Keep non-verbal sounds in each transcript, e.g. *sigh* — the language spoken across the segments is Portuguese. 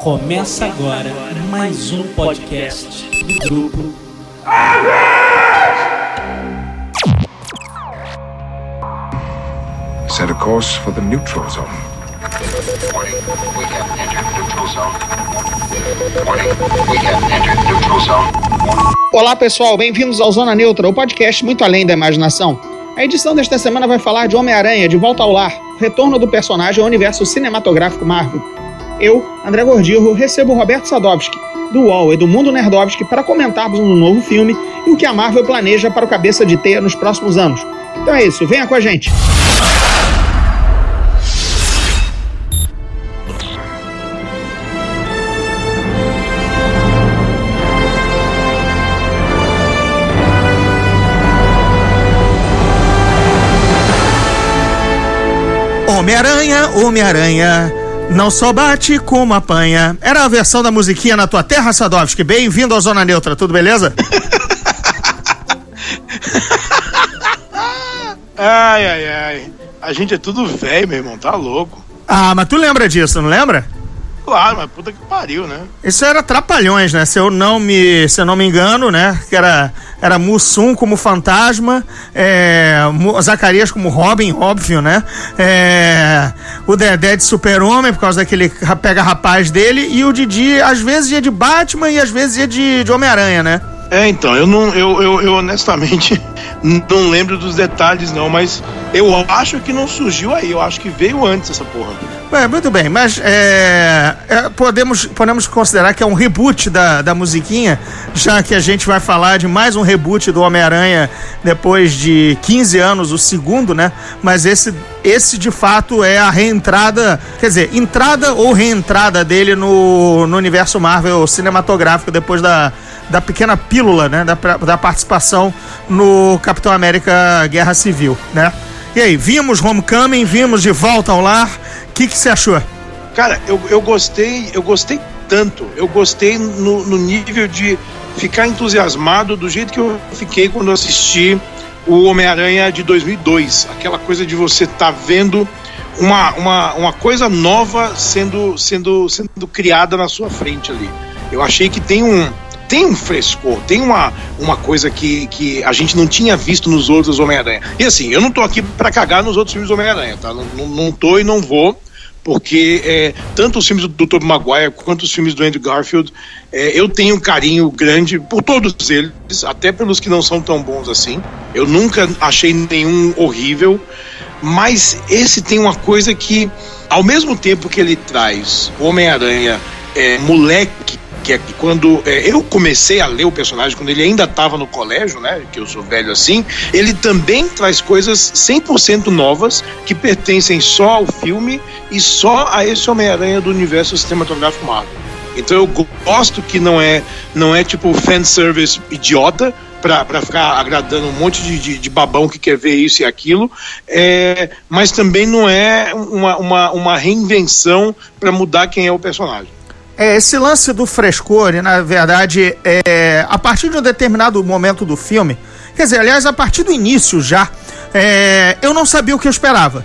Começa agora mais um podcast do grupo Set a course for the neutral zone. Warning, we have entered neutral zone. Warning, we have entered neutral zone. Olá pessoal, bem-vindos ao Zona Neutra, o podcast muito além da imaginação. A edição desta semana vai falar de Homem-Aranha, de volta ao lar, o retorno do personagem ao universo cinematográfico Marvel. Eu, André Gordirro, recebo Roberto Sadovski, do UOL e do Mundo Nerdovski para comentarmos um novo filme e o que a Marvel planeja para o Cabeça de Teia nos próximos anos. Então é isso, venha com a gente! Homem-Aranha, Homem-Aranha, não só bate como apanha. Era a versão da musiquinha na tua terra, Sadovski. Bem-vindo ao Zona Neutra, tudo beleza? *laughs* Ai, ai, ai. A gente é tudo velho, meu irmão, tá louco. Ah, mas tu lembra disso, não lembra? Claro, mas puta que pariu, né? Isso era Trapalhões, né? Se eu não me, se eu não me engano, né? Que era, era Mussum como fantasma, é, Zacarias como Robin, óbvio, né? É, o Dedé de Super-Homem, por causa daquele ra- pega-rapaz dele, e o Didi às vezes ia de Batman e às vezes ia de, de Homem-Aranha, né? É, então, eu não, eu, eu, eu honestamente *laughs* não lembro dos detalhes, não, mas eu acho que não surgiu aí, eu acho que veio antes essa porra. É, muito bem, mas é, é, podemos, podemos considerar que é um reboot da, da musiquinha, já que a gente vai falar de mais um reboot do Homem-Aranha depois de 15 anos, o segundo, né? Mas esse, esse de fato é a reentrada, quer dizer, entrada ou reentrada dele no, no universo Marvel cinematográfico depois da, da pequena pílula, né? Da, da participação no Capitão América Guerra Civil, né? E aí, vimos Homecoming, vimos De Volta ao Lar. O que você achou? Cara, eu, eu gostei, eu gostei tanto, eu gostei no, no nível de ficar entusiasmado do jeito que eu fiquei quando assisti o Homem-Aranha de 2002. Aquela coisa de você estar vendo uma, uma, uma coisa nova sendo, sendo, sendo criada na sua frente ali. Eu achei que tem um, tem um frescor, tem uma, uma coisa que, que a gente não tinha visto nos outros Homem-Aranha. E assim, eu não tô aqui pra cagar nos outros filmes Homem-Aranha, tá? Não, não, não tô e não vou, porque é, tanto os filmes do Tobey Maguire quanto os filmes do Andrew Garfield, é, eu tenho um carinho grande por todos eles, até pelos que não são tão bons assim. Eu nunca achei nenhum horrível, mas esse tem uma coisa que, ao mesmo tempo que ele traz Homem-Aranha é, moleque, que é que quando é, eu comecei a ler o personagem, quando ele ainda estava no colégio, né, que eu sou velho assim, ele também traz coisas 100% novas que pertencem só ao filme e só a esse Homem-Aranha do universo cinematográfico Marvel. Então eu gosto que não é, não é tipo fanservice idiota, pra ficar agradando um monte de, de, de babão que quer ver isso e aquilo, é, mas também não é uma, uma, uma reinvenção para mudar quem é o personagem. É, esse lance do frescor, na verdade, é, a partir de um determinado momento do filme, quer dizer, aliás, a partir do início já, é, eu não sabia o que eu esperava.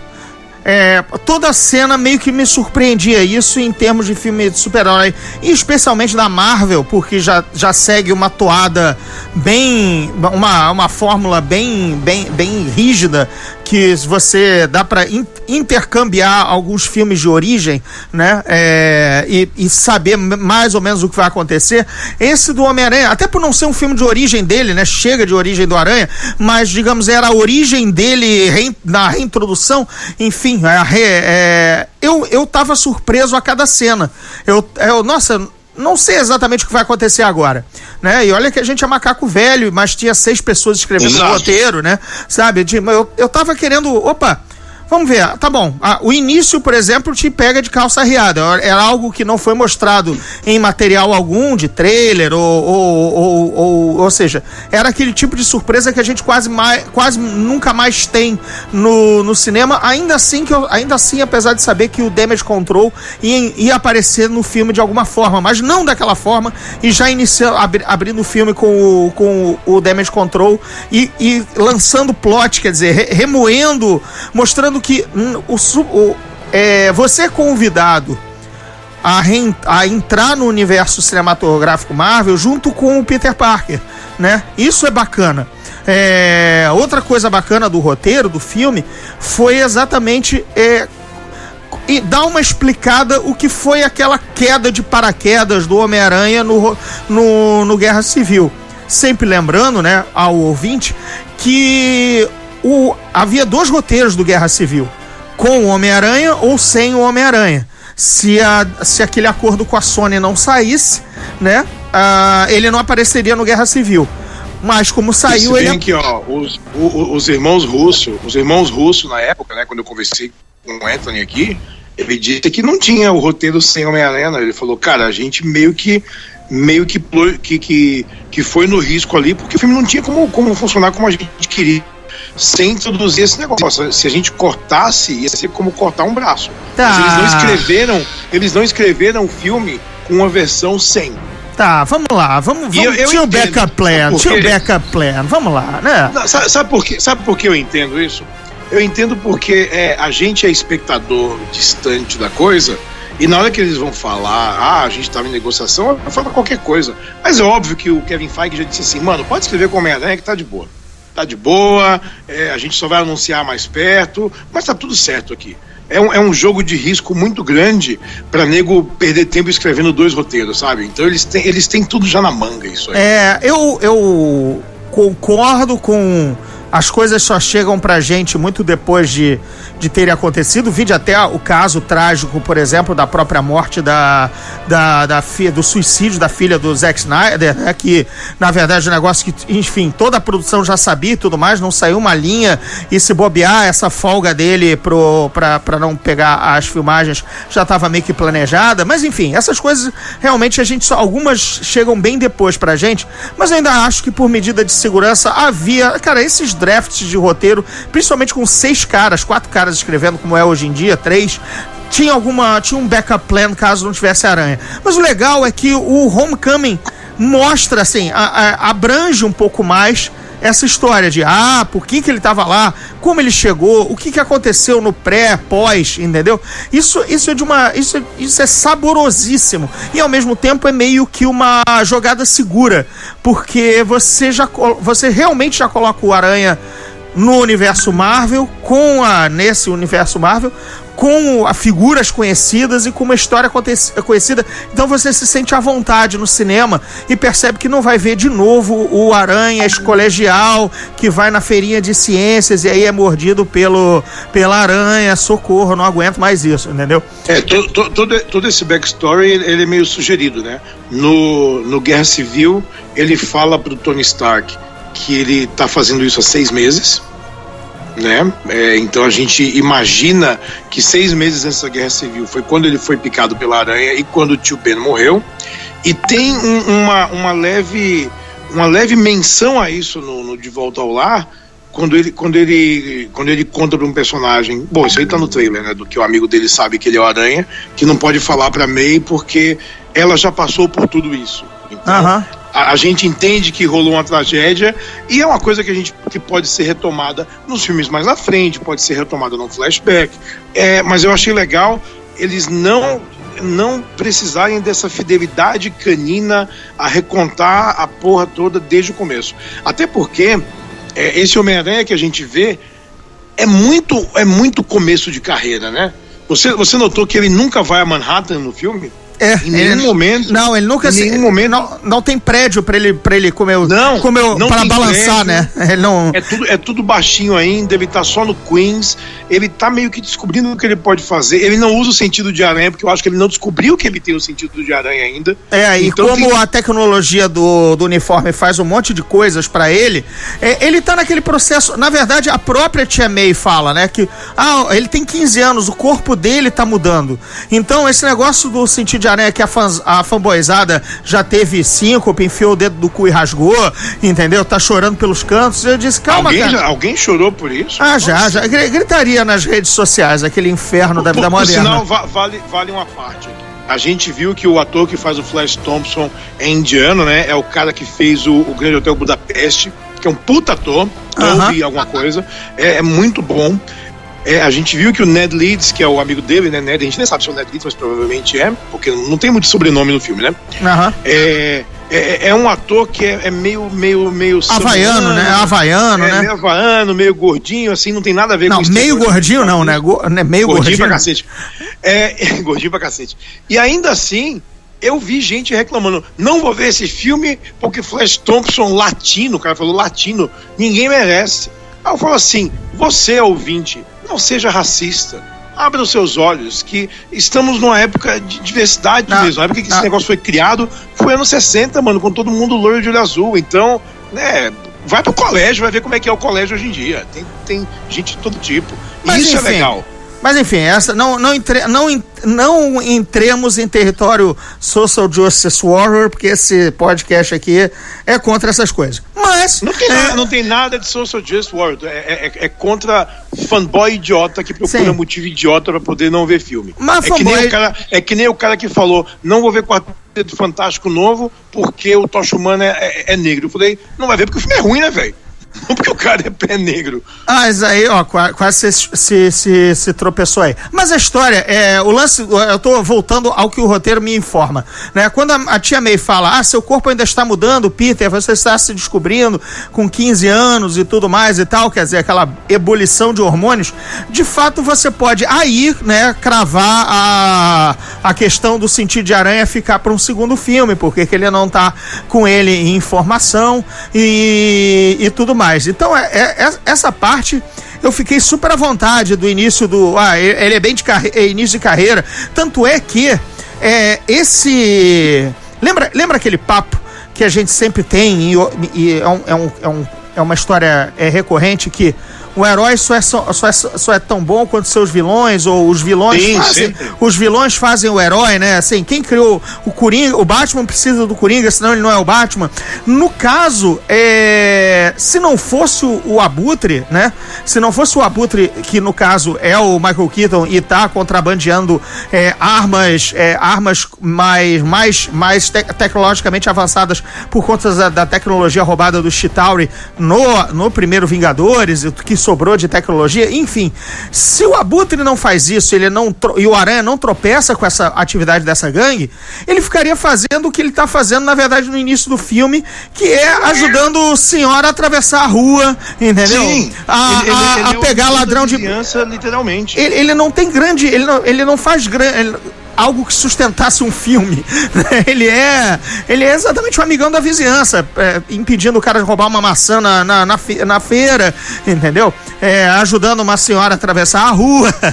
É, toda cena meio que me surpreendia isso em termos de filme de super-herói, e especialmente da Marvel, porque já, já segue uma toada bem. uma, uma fórmula bem, bem, bem rígida que você dá para in, intercambiar alguns filmes de origem, né? É, e, e, saber mais ou menos o que vai acontecer. Esse do Homem-Aranha, até por não ser um filme de origem dele, né? Chega de origem do Aranha, mas digamos era a origem dele na reintrodução, enfim, é, é, eu, eu tava surpreso a cada cena. Eu, eu nossa, não sei exatamente o que vai acontecer agora, né? E olha que a gente é macaco velho, mas tinha seis pessoas escrevendo o roteiro, né? Sabe? De- Eu, eu tava querendo, opa, vamos ver, tá bom. Ah, o início, por exemplo, te pega de calça riada. Era algo que não foi mostrado em material algum, de trailer, ou, ou, ou, ou, ou seja, era aquele tipo de surpresa que a gente quase, mais, quase nunca mais tem no, no cinema. Ainda assim, que eu, ainda assim, apesar de saber que o Damage Control ia, ia aparecer no filme de alguma forma, mas não daquela forma, e já iniciando, abri, abrindo o filme com o, com o Damage Control e, e lançando plot, quer dizer, re- remoendo, mostrando que hum, o, o, é, você convidado a, a entrar no universo cinematográfico Marvel junto com o Peter Parker, né? Isso é bacana. É, outra coisa bacana do roteiro, do filme, foi exatamente é, e dar uma explicada o que foi aquela queda de paraquedas do Homem-Aranha no, no, no Guerra Civil. Sempre lembrando, né, ao ouvinte, que o, havia dois roteiros do Guerra Civil: com o Homem-Aranha ou sem o Homem-Aranha. Se, a, se aquele acordo com a Sony não saísse, né, uh, ele não apareceria no Guerra Civil. Mas como saiu ele. Aqui, ó, os, os, os irmãos russos, os irmãos russos na época, né, quando eu conversei com o Anthony aqui, ele disse que não tinha o roteiro sem Homem-Aranha. Ele falou, cara, a gente meio que meio que, que, que, que foi no risco ali, porque o filme não tinha como, como funcionar como a gente queria sem introduzir esse negócio. Se a gente cortasse, ia ser como cortar um braço. Tá. Mas eles não escreveram, eles não escreveram o filme com uma versão sem. Tá, vamos lá, vamos, vamos eu, eu tinha o backup plan, tinha o backup plan, vamos lá, né? Não, sabe, sabe, por quê? sabe por que eu entendo isso? Eu entendo porque é, a gente é espectador distante da coisa e na hora que eles vão falar, ah, a gente estava em negociação, fala qualquer coisa. Mas é óbvio que o Kevin Feige já disse assim, mano, pode escrever com Homem-Aranha que tá de boa. Tá de boa, é, a gente só vai anunciar mais perto, mas tá tudo certo aqui. É um, é um jogo de risco muito grande para nego perder tempo escrevendo dois roteiros, sabe? Então eles têm, eles têm tudo já na manga, isso aí. É, eu, eu concordo com as coisas só chegam pra gente muito depois de, de terem acontecido. Vide até o caso trágico, por exemplo, da própria morte da, da, da filha, do suicídio da filha do Zack Snyder, né? Que, na verdade, é um negócio que, enfim, toda a produção já sabia e tudo mais, não saiu uma linha e se bobear essa folga dele pro, pra, pra não pegar as filmagens já estava meio que planejada. Mas, enfim, essas coisas realmente a gente só. Algumas chegam bem depois pra gente, mas eu ainda acho que por medida de segurança havia. Cara, esses drafts de roteiro, principalmente com seis caras, quatro caras escrevendo, como é hoje em dia, três, tinha alguma. tinha um backup plan caso não tivesse aranha. Mas o legal é que o Homecoming mostra, assim, a, a, abrange um pouco mais essa história de ah, por que, que ele estava lá, como ele chegou, o que, que aconteceu no pré, pós, entendeu? Isso, isso é de uma. Isso, isso é saborosíssimo. E ao mesmo tempo é meio que uma jogada segura. Porque você já você realmente já coloca o Aranha no universo Marvel, com a nesse universo Marvel, com a figuras conhecidas e com uma história conhecida. Então você se sente à vontade no cinema e percebe que não vai ver de novo o Aranha colegial que vai na feirinha de ciências e aí é mordido pelo, pela aranha. Socorro, não aguento mais isso, entendeu? É, todo, todo, todo esse backstory ele é meio sugerido, né? No, no Guerra Civil, ele fala pro Tony Stark que ele tá fazendo isso há seis meses né? É, então a gente imagina que seis meses antes da Guerra Civil foi quando ele foi picado pela aranha e quando o tio Ben morreu. E tem um, uma, uma, leve, uma leve menção a isso no, no, De Volta ao Lar, quando ele, quando ele, quando ele conta para um personagem. Bom, isso aí tá no trailer, né? Do que o amigo dele sabe que ele é o aranha, que não pode falar para May porque ela já passou por tudo isso. Então, uh -huh a, a, gente entende que rolou uma tragédia e é uma coisa que a gente que pode ser retomada nos filmes mais à frente, pode ser retomada num flashback. É, mas eu achei legal eles não não precisarem dessa fidelidade canina a recontar a porra toda desde o começo. Até porque é, esse Homem-Aranha que a gente vê é muito é muito começo de carreira, né? Você, você notou que ele nunca vai a Manhattan no filme? É, em nenhum ele, momento. Não, ele nunca. Em nenhum momento. Não, não tem prédio para ele para ele comer. Não, comer não para balançar, prédio, né? *laughs* Ele não. É tudo é tudo baixinho ainda. Ele tá só no Queens. Ele tá meio que descobrindo o que ele pode fazer. Ele não usa o sentido de aranha porque eu acho que ele não descobriu que ele tem o sentido de aranha ainda. É, e então, como tem... a tecnologia do, do uniforme faz um monte de coisas para ele, é, ele tá naquele processo. Na verdade, a própria Tia May fala, né, que ah, ele tem 15 anos, o corpo dele tá mudando. Então esse negócio do sentido de aranha que a, fãs, a fanboyzada já teve cinco, enfiou o dedo do cu e rasgou, entendeu? Tá chorando pelos cantos. Eu disse, calma, alguém, cara. Já, alguém chorou por isso? Ah, Nossa. já, já. Gritaria nas redes sociais, aquele inferno da vida moderna. Por sinal, vale, vale uma parte aqui. A gente viu que o ator que faz o Flash Thompson é indiano, né? É o cara que fez o, o Grande Hotel Budapeste, que é um puta ator. Uh -huh. ouvi alguma coisa. É, é muito bom. É, a gente viu que o Ned Leeds, que é o amigo dele, né? Ned, a gente nem sabe se é o Ned Leeds, mas provavelmente é, porque não tem muito sobrenome no filme, né? Aham. É, é, é um ator que é, é meio, meio, meio. Havaiano, né? Havaiano, é, né? meio havaiano, meio gordinho, assim, não tem nada a ver Não, com meio estereótipo. gordinho não, né? Go- né? Meio Gordinho gordinho. pra cacete. É, é, *laughs* gordinho pra cacete. E ainda assim, eu vi gente reclamando: não vou ver esse filme porque Flash Thompson latino, o cara falou latino, ninguém merece. Aí eu falo assim: você, ouvinte, não seja racista. Abra os seus olhos, que estamos numa época de diversidade Não, mesmo. A época que não. esse negócio foi criado foi anos 60, mano, com todo mundo loiro de olho azul. Então, né, vai pro colégio, vai ver como é que é o colégio hoje em dia. Tem, tem gente de todo tipo. E Mas, isso enfim, é legal. Mas enfim, essa não não, entre, não, não entremos em território social justice warrior, porque esse podcast aqui é contra essas coisas. Mas Não tem, é, nada, não tem nada de social justice warrior. É, é- é contra fanboy idiota que procura Sim. motivo idiota pra poder não ver filme. Mas é, que nem fanboy- o cara, é que nem o cara que falou: não vou ver Quarteto Fantástico novo porque o Tocha Humana é, é- é negro. Eu falei: não vai ver porque o filme é ruim, né, velho? Não *laughs* porque o cara é pé negro. Ah, mas aí, ó, qua- quase se, se, se, se tropeçou aí. Mas a história, é, o lance, eu tô voltando ao que o roteiro me informa, né? Quando a, a tia May fala, ah, seu corpo ainda está mudando, Peter, você está se descobrindo com 15 anos e tudo mais e tal, quer dizer, aquela ebulição de hormônios, de fato você pode aí, né, cravar a, a questão do sentido de aranha ficar para um segundo filme, porque que ele não tá com ele em formação e, e tudo mais. Então, é, é- é- essa parte eu fiquei super à vontade do início do. Ah, ele é bem de é início de carreira. Tanto é que é, esse. Lembra, lembra aquele papo que a gente sempre tem, e, e é, um- é um- é um- é uma história é, recorrente que o herói só é, só, só é, só é tão bom quanto seus vilões, ou os vilões Sim, fazem. sempre. Os vilões fazem o herói, né? Assim, quem criou o Coringa, o Batman precisa do Coringa, senão ele não é o Batman. No caso, é, se não fosse o, o Abutre, né? Se não fosse o Abutre, que no caso é o Michael Keaton e tá contrabandeando é, armas, é, armas mais, mais, mais te- tecnologicamente avançadas por conta da, da tecnologia roubada do Chitauri no, no primeiro Vingadores, que sobrou de tecnologia, enfim. Se o Abutre não faz isso, ele não e o Aranha não tropeça com essa atividade dessa gangue, ele ficaria fazendo o que ele tá fazendo, na verdade, no início do filme, que é ajudando o senhor a atravessar a rua, entendeu? A, Ele- ele- a- a é o pegar da ladrão de vizinhança, literalmente. ele, ele não tem grande. Ele não, ele não faz grande. Algo que sustentasse um filme. *laughs* né? Ele é. Ele é exatamente um amigão da vizinhança, é, impedindo o cara de roubar uma maçã na, na, na, fe- na feira, entendeu? É, ajudando uma senhora a atravessar a rua. *laughs*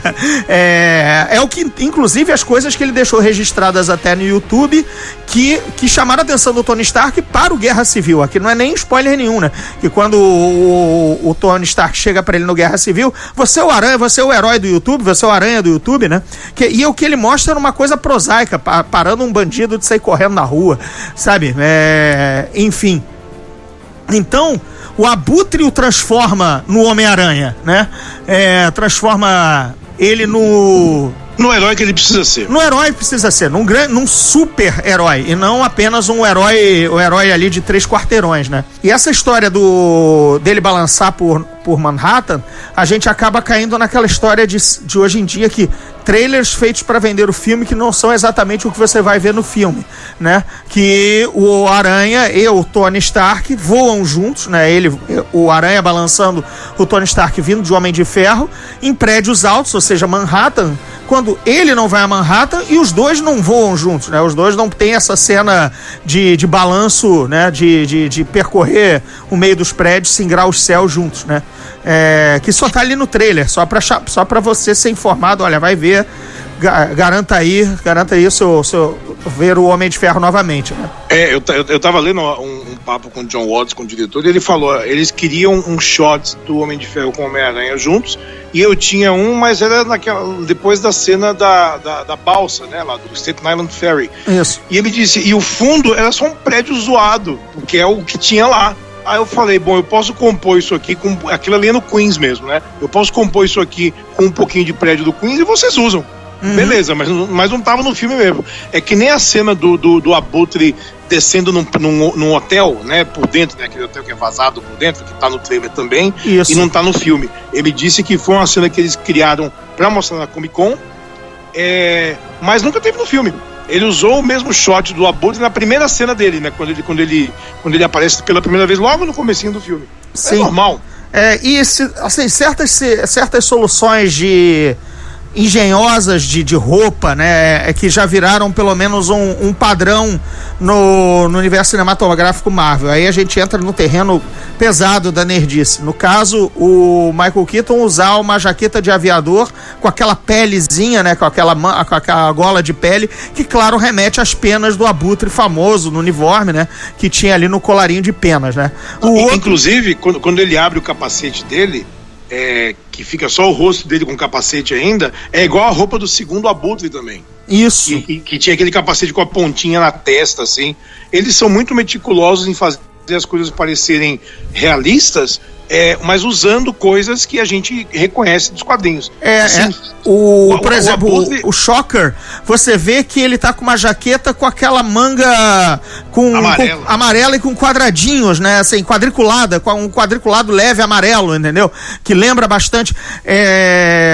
É, é o que, inclusive, as coisas que ele deixou registradas até no YouTube que, que chamaram a atenção do Tony Stark para o Guerra Civil. Aqui não é nem spoiler nenhum, né? Que quando o, o, o Tony Stark chega para ele no Guerra Civil, você é o Aranha, você é o herói do YouTube, você é o Aranha do YouTube, né? Que, e o que ele mostra era uma coisa prosaica, pa- parando um bandido de sair correndo na rua, sabe? É, enfim. Então, o Abutre o transforma no Homem-Aranha, né? É, transforma ele no No herói que ele precisa ser. no herói precisa ser, num, gran, num super herói, e não apenas um herói, o herói ali de três quarteirões, né? E essa história do dele balançar por, por Manhattan, a gente acaba caindo naquela história de, de hoje em dia que trailers feitos para vender o filme que não são exatamente o que você vai ver no filme, né? Que o Aranha e o Tony Stark voam juntos, né? Ele, o Aranha balançando o Tony Stark vindo de Homem de Ferro em prédios altos, ou seja, Manhattan, quando ele não vai a Manhattan e os dois não voam juntos, né? Os dois não tem essa cena de, de balanço, né? De, de, de percorrer o meio dos prédios, singrar os céus juntos, né? É, que só tá ali no trailer, só pra, só pra você ser informado, olha, vai ver, ga- garanta aí, garanta aí seu, seu, ver o Homem de Ferro novamente, né? É, eu, eu, eu tava lendo um papo com o John Watts, com o diretor, e ele falou: eles queriam um shot do Homem de Ferro com o Homem-Aranha juntos, e eu tinha um, mas era naquela, depois da cena da, da, da balsa, né, lá do Staten Island Ferry. Isso. E ele disse: e o fundo era só um prédio zoado, porque é o que tinha lá. Aí eu falei, bom, eu posso compor isso aqui com. Aquilo ali é no Queens mesmo, né? Eu posso compor isso aqui com um pouquinho de prédio do Queens e vocês usam. Beleza, mas, não- mas não tava no filme mesmo. É que nem a cena do, do, do Abutre descendo num, num, num hotel, né, por dentro, né, aquele hotel que é vazado por dentro, que tá no trailer também, Isso. e não tá no filme. Ele disse que foi uma cena que eles criaram pra mostrar na Comic Con, é, mas nunca teve no filme. Ele usou o mesmo shot do Abutre na primeira cena dele, né, quando ele, quando ele, quando ele aparece pela primeira vez, logo no comecinho do filme. É Sim. normal. É, e assim, certas, certas soluções de engenhosas de, de roupa, né, é que já viraram pelo menos um, um padrão no, no universo cinematográfico Marvel. Aí a gente entra no terreno pesado da nerdice. No caso, o Michael Keaton usar uma jaqueta de aviador com aquela pelezinha, né, com aquela, com aquela gola de pele, que claro remete às penas do abutre famoso no uniforme, né, que tinha ali no colarinho de penas, né. O outro- Inclusive, quando, quando ele abre o capacete dele, é, que fica só o rosto dele com capacete ainda, é igual a roupa do segundo Abutre também. Isso. Que, que- que tinha aquele capacete com a pontinha na testa, assim. Eles são muito meticulosos em fazer as coisas parecerem realistas, é, mas usando coisas que a gente reconhece dos quadrinhos. É, Assim, é. O, o- por exemplo, o, o Shocker, você vê que ele tá com uma jaqueta com aquela manga com, Amarela. com- amarela e com quadradinhos, né? Assim, quadriculada, com um quadriculado leve amarelo, entendeu? Que lembra bastante. É.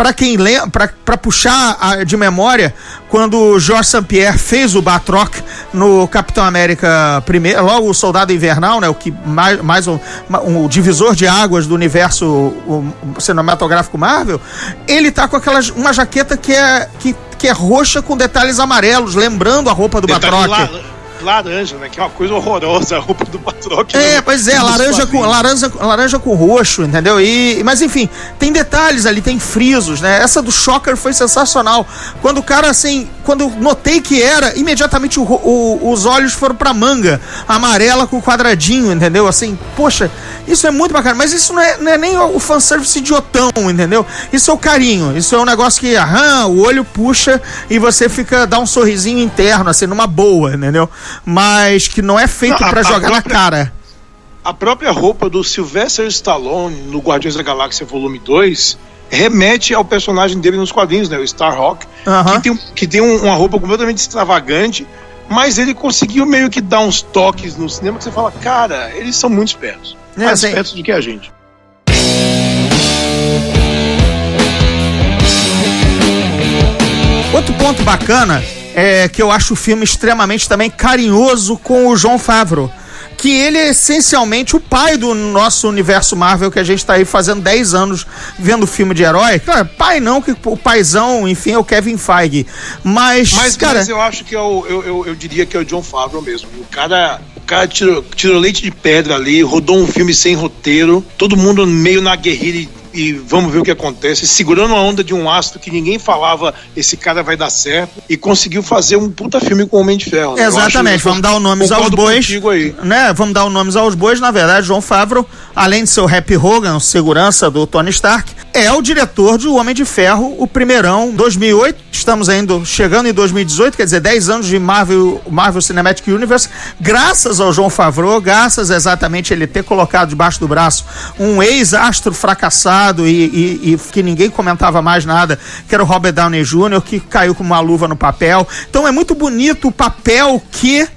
Pra quem lembra, pra puxar a- de memória, quando o George St. Pierre fez o Batroc no Capitão América primeiro, logo o Soldado Invernal, né, o que mais, mais um, um divisor de águas do universo cinematográfico Marvel, ele tá com aquela uma jaqueta que é que, que é roxa com detalhes amarelos, lembrando a roupa do detalhe Batroc. la- laranja, né? Que é uma coisa horrorosa, *laughs* a roupa do Batroc. É, né, pois é, laranja com, laranja, laranja com roxo, entendeu? E, mas enfim, tem detalhes ali, tem frisos, né? Essa do Shocker foi sensacional. Quando o cara, assim, quando eu notei que era, imediatamente o o- os olhos foram pra manga amarela com quadradinho, entendeu? Assim, poxa, isso é muito bacana. Mas isso não é, não é nem o fanservice idiotão, entendeu? Isso é o carinho. Isso é um negócio que, aham, o olho puxa e você fica, dá um sorrisinho interno, assim, numa boa, entendeu? Mas que não é feito Não, a- pra a jogar na própria- cara. A própria roupa do Sylvester Stallone no Guardiões da Galáxia Volume 2 remete ao personagem dele nos quadrinhos, né? O Starhawk, Aham. que tem, que tem um- uma roupa completamente extravagante, mas ele conseguiu meio que dar uns toques no cinema que você fala, cara, eles são muito espertos. É, mais assim- espertos do que a gente. Outro ponto bacana é que eu acho o filme extremamente também carinhoso com o João Favreau. Que ele é essencialmente o pai do nosso universo Marvel, que a gente tá aí fazendo 10 anos vendo filme de herói. Claro, pai não, que o paizão, enfim, é o Kevin Feige. Mas, Mas, cara. mas eu acho que é o, eu, eu, eu diria que é o John Favreau mesmo. O cara, cara tirou, tirou leite de pedra ali, rodou um filme sem roteiro, todo mundo meio na guerrilha e, vamos ver o que acontece, segurando a onda de um astro que ninguém falava, esse cara vai dar certo, e conseguiu fazer um puta filme com o Homem de Ferro. né? Exatamente, acho- vamos dar o nomes aos bois. Né? Vamos dar o nomes aos bois. Na verdade, João Favreau, além de ser o Happy Hogan, segurança do Tony Stark, é o diretor de O Homem de Ferro, o primeirão, 2008. Estamos ainda chegando em 2018, quer dizer, 10 anos de Marvel, Marvel Cinematic Universe. Graças ao João Favreau, graças exatamente ele ter colocado debaixo do braço um ex-astro fracassado e, e- e que ninguém comentava mais nada, que era o Robert Downey Jr., que caiu com uma luva no papel. Então é muito bonito o papel que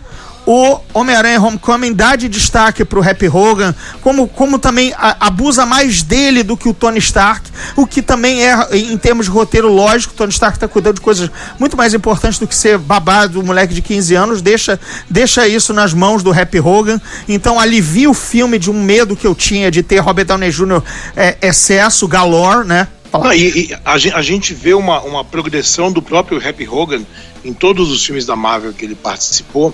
o Homem-Aranha Homecoming dá de destaque pro Happy Hogan, como, como também a- abusa mais dele do que o Tony Stark, o que também é, em termos de roteiro lógico, Tony Stark tá cuidando de coisas muito mais importantes do que ser babado do moleque de 15 anos, deixa, deixa isso nas mãos do Happy Hogan, então alivia o filme de um medo que eu tinha de ter Robert Downey Jr. é, excesso, galore, né? Não, e, e a, a gente vê uma, uma progressão do próprio Happy Hogan em todos os filmes da Marvel que ele participou,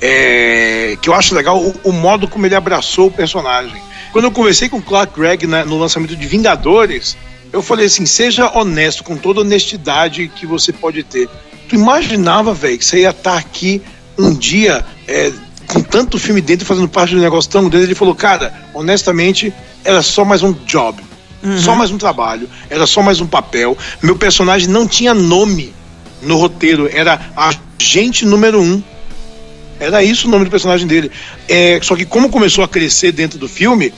é, que eu acho legal o, o modo como ele abraçou o personagem. Quando eu conversei com o Clark Gregg né, no lançamento de Vingadores, eu falei assim: seja honesto, com toda honestidade que você pode ter. Tu imaginava, velho, que você ia estar aqui um dia é, com tanto filme dentro fazendo parte de um negócio tão grande? Ele falou: cara, honestamente, era só mais um job. Só mais um trabalho, era só mais um papel. Meu personagem não tinha nome no roteiro, era agente número um. Era isso o nome do personagem dele. É, só que como começou a crescer dentro do filme,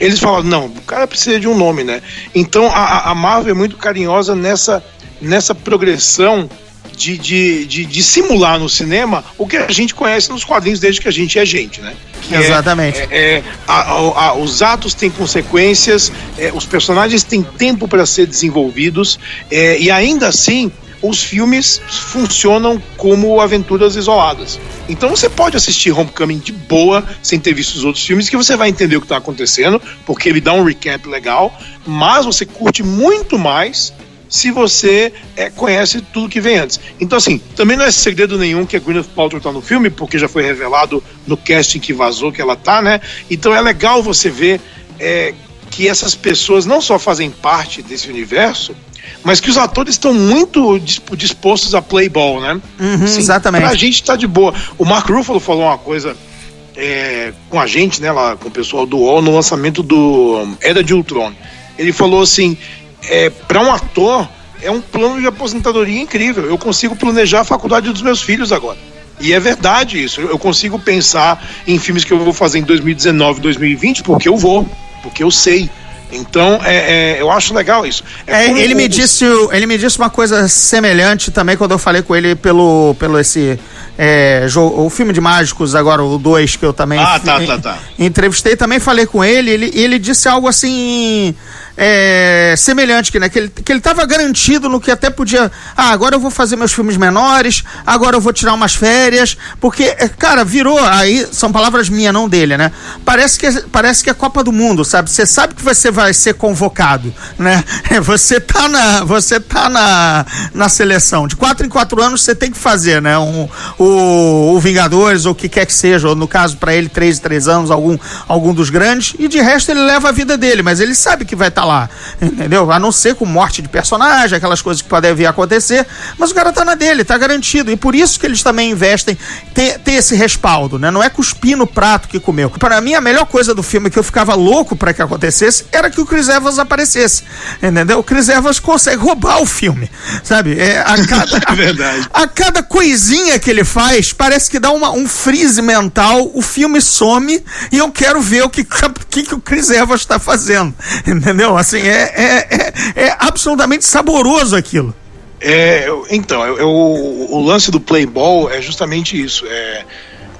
eles falaram, não, o cara precisa de um nome, né? Então a, a- Marvel é muito carinhosa nessa nessa progressão de, de, de, de, simular no cinema o que a gente conhece nos quadrinhos desde que a gente é gente, né? Que Exatamente. É, é, a, a, a, os atos têm consequências, é, os personagens têm tempo para ser desenvolvidos é, e ainda assim os filmes funcionam como aventuras isoladas. Então você pode assistir Homecoming de boa, sem ter visto os outros filmes, que você vai entender o que está acontecendo, porque ele dá um recap legal, mas você curte muito mais se você é, conhece tudo que vem antes. Então, assim, também não é segredo nenhum que a Gwyneth Paltrow tá no filme, porque já foi revelado no casting que vazou que ela tá, né? Então é legal você ver é, que essas pessoas não só fazem parte desse universo, mas que os atores estão muito dispostos a play ball, né? Uhum, assim, exatamente. Pra gente tá de boa. O Mark Ruffalo falou uma coisa é, com a gente, né, lá com o pessoal do UOL, no lançamento do Era de Ultron. Ele falou assim é, para um ator, é um plano de aposentadoria incrível. Eu consigo planejar a faculdade dos meus filhos agora. E é verdade isso. Eu consigo pensar em filmes que eu vou fazer em 2019, 2020, porque eu vou, porque eu sei. Então, é, é, eu acho legal isso. É, é ele, me disse, ele me disse uma coisa semelhante também quando eu falei com ele pelo, pelo esse é, jogo, o filme de mágicos, agora o 2, que eu também ah, tá, tá, tá. entrevistei, também falei com ele, ele, ele disse algo assim é, semelhante, que, né, que, ele, estava garantido no que até podia. Ah, agora eu vou fazer meus filmes menores, agora eu vou tirar umas férias, porque, é, cara, virou. Aí são palavras minhas, não dele, né? Parece que, parece que é Copa do Mundo, sabe? Você sabe que você vai ser convocado, né? *laughs* Você tá na, você tá na, na seleção. De quatro em quatro anos você tem que fazer, né? Um, o, o Vingadores, ou o que quer que seja, ou no caso para ele, três em três anos, algum, algum dos grandes, e de resto ele leva a vida dele, mas ele sabe que vai estar tá lá, entendeu? A não ser com morte de personagem, aquelas coisas que podem vir a acontecer, mas o cara tá na dele, tá garantido. E por isso que eles também investem ter, ter esse respaldo, né? Não é cuspir no prato que comeu. Para mim, a melhor coisa do filme que eu ficava louco para que acontecesse era que o Chris Evans aparecesse, entendeu? O Chris Evans consegue roubar o filme, sabe? É, a *laughs* cada, é verdade. A, a, cada coisinha que ele faz, parece que dá uma, um freeze mental, o filme some e eu quero ver o que, *laughs* que, que o Chris Evans está fazendo, entendeu? Assim, é, é, é, é absolutamente saboroso aquilo. É, então, eu, eu, o lance do Playball é justamente isso. É,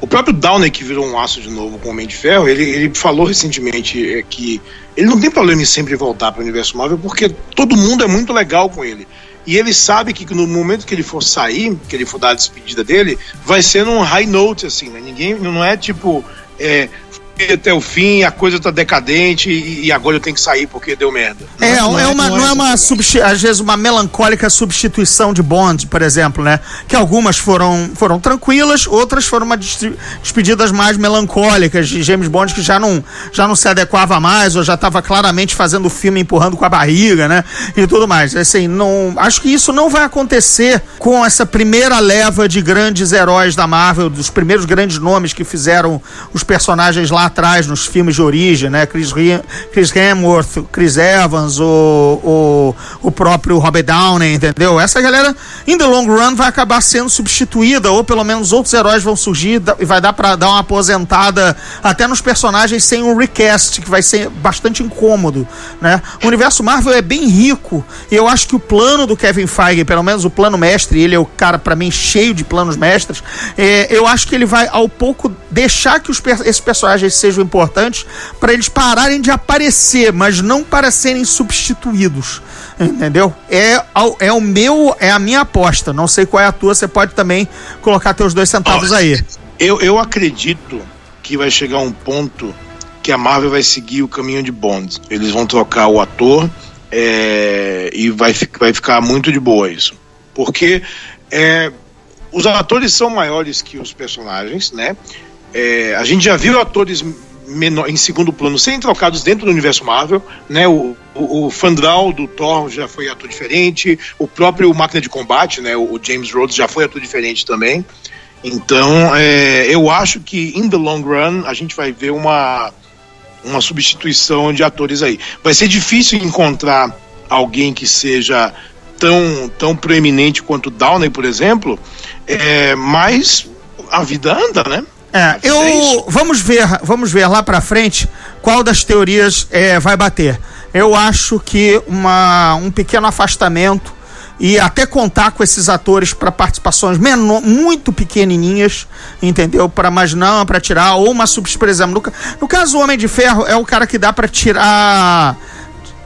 o próprio Downey, que virou um aço de novo com o Homem de Ferro, ele, ele falou recentemente é, que ele não tem problema em sempre voltar para o universo Marvel, porque todo mundo é muito legal com ele. E ele sabe que no momento que ele for sair, que ele for dar a despedida dele, vai ser num high note, assim, né? Ninguém, não é tipo, é, até o fim, a coisa tá decadente e, e, agora eu tenho que sair porque deu merda. Não é, é, não é, uma, não é, uma às vezes uma melancólica substituição de Bond, por exemplo, né? Que algumas foram, foram tranquilas, outras foram uma despedidas mais melancólicas de James Bond que já não, já não se adequava mais ou já estava claramente fazendo o filme empurrando com a barriga, né? E tudo mais. Assim, não, acho que isso não vai acontecer com essa primeira leva de grandes heróis da Marvel, dos primeiros grandes nomes que fizeram os personagens lá atrás nos filmes de origem, né? Chris, Chris Hemsworth, Chris Evans, o, o, o próprio Robert Downey, entendeu? Essa galera, in the long run, vai acabar sendo substituída, ou pelo menos outros heróis vão surgir e vai dar para dar uma aposentada até nos personagens sem um recast, que vai ser bastante incômodo, né? O universo Marvel é bem rico, e eu acho que o plano do Kevin Feige, pelo menos o plano mestre, ele é o cara, para mim, cheio de planos mestres, é, eu acho que ele vai, ao pouco, deixar que os, esses personagens sejam importantes para eles pararem de aparecer, mas não para serem substituídos. Entendeu? É, é o meu, é a minha aposta. Não sei qual é a tua, você pode também colocar teus dois centavos aí. Eu, eu acredito que vai chegar um ponto que a Marvel vai seguir o caminho de Bond. Eles vão trocar o ator é, e vai, vai ficar muito de boa isso. Porque é, os atores são maiores que os personagens, né? É, a gente já viu atores menor, em segundo plano serem trocados dentro do universo Marvel, né? O, o, o Fandral do Thor já foi ator diferente, o próprio Máquina de Combate, né? O, o James Rhodes já foi ator diferente também. Então, é, eu acho que in the long run a gente vai ver uma uma substituição de atores aí. Vai ser difícil encontrar alguém que seja tão tão proeminente quanto Downey, por exemplo, é, mas a vida anda, né? É, eu vamos ver, vamos ver lá para frente qual das teorias é, vai bater. Eu acho que uma, um pequeno afastamento e até contar com esses atores para participações menor, muito pequenininhas, entendeu? Para mais não, para tirar ou uma exemplo, no, no, caso o Homem de Ferro é o cara que dá para tirar,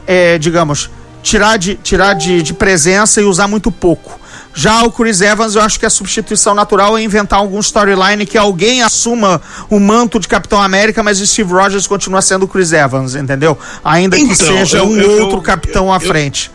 é, digamos, tirar de tirar de, de presença e usar muito pouco. Já o Chris Evans, eu acho que a substituição natural é inventar algum storyline que alguém assuma o manto de Capitão América, mas o Steve Rogers continua sendo o Chris Evans, entendeu? Ainda então, que seja eu, um eu, outro eu, capitão à frente.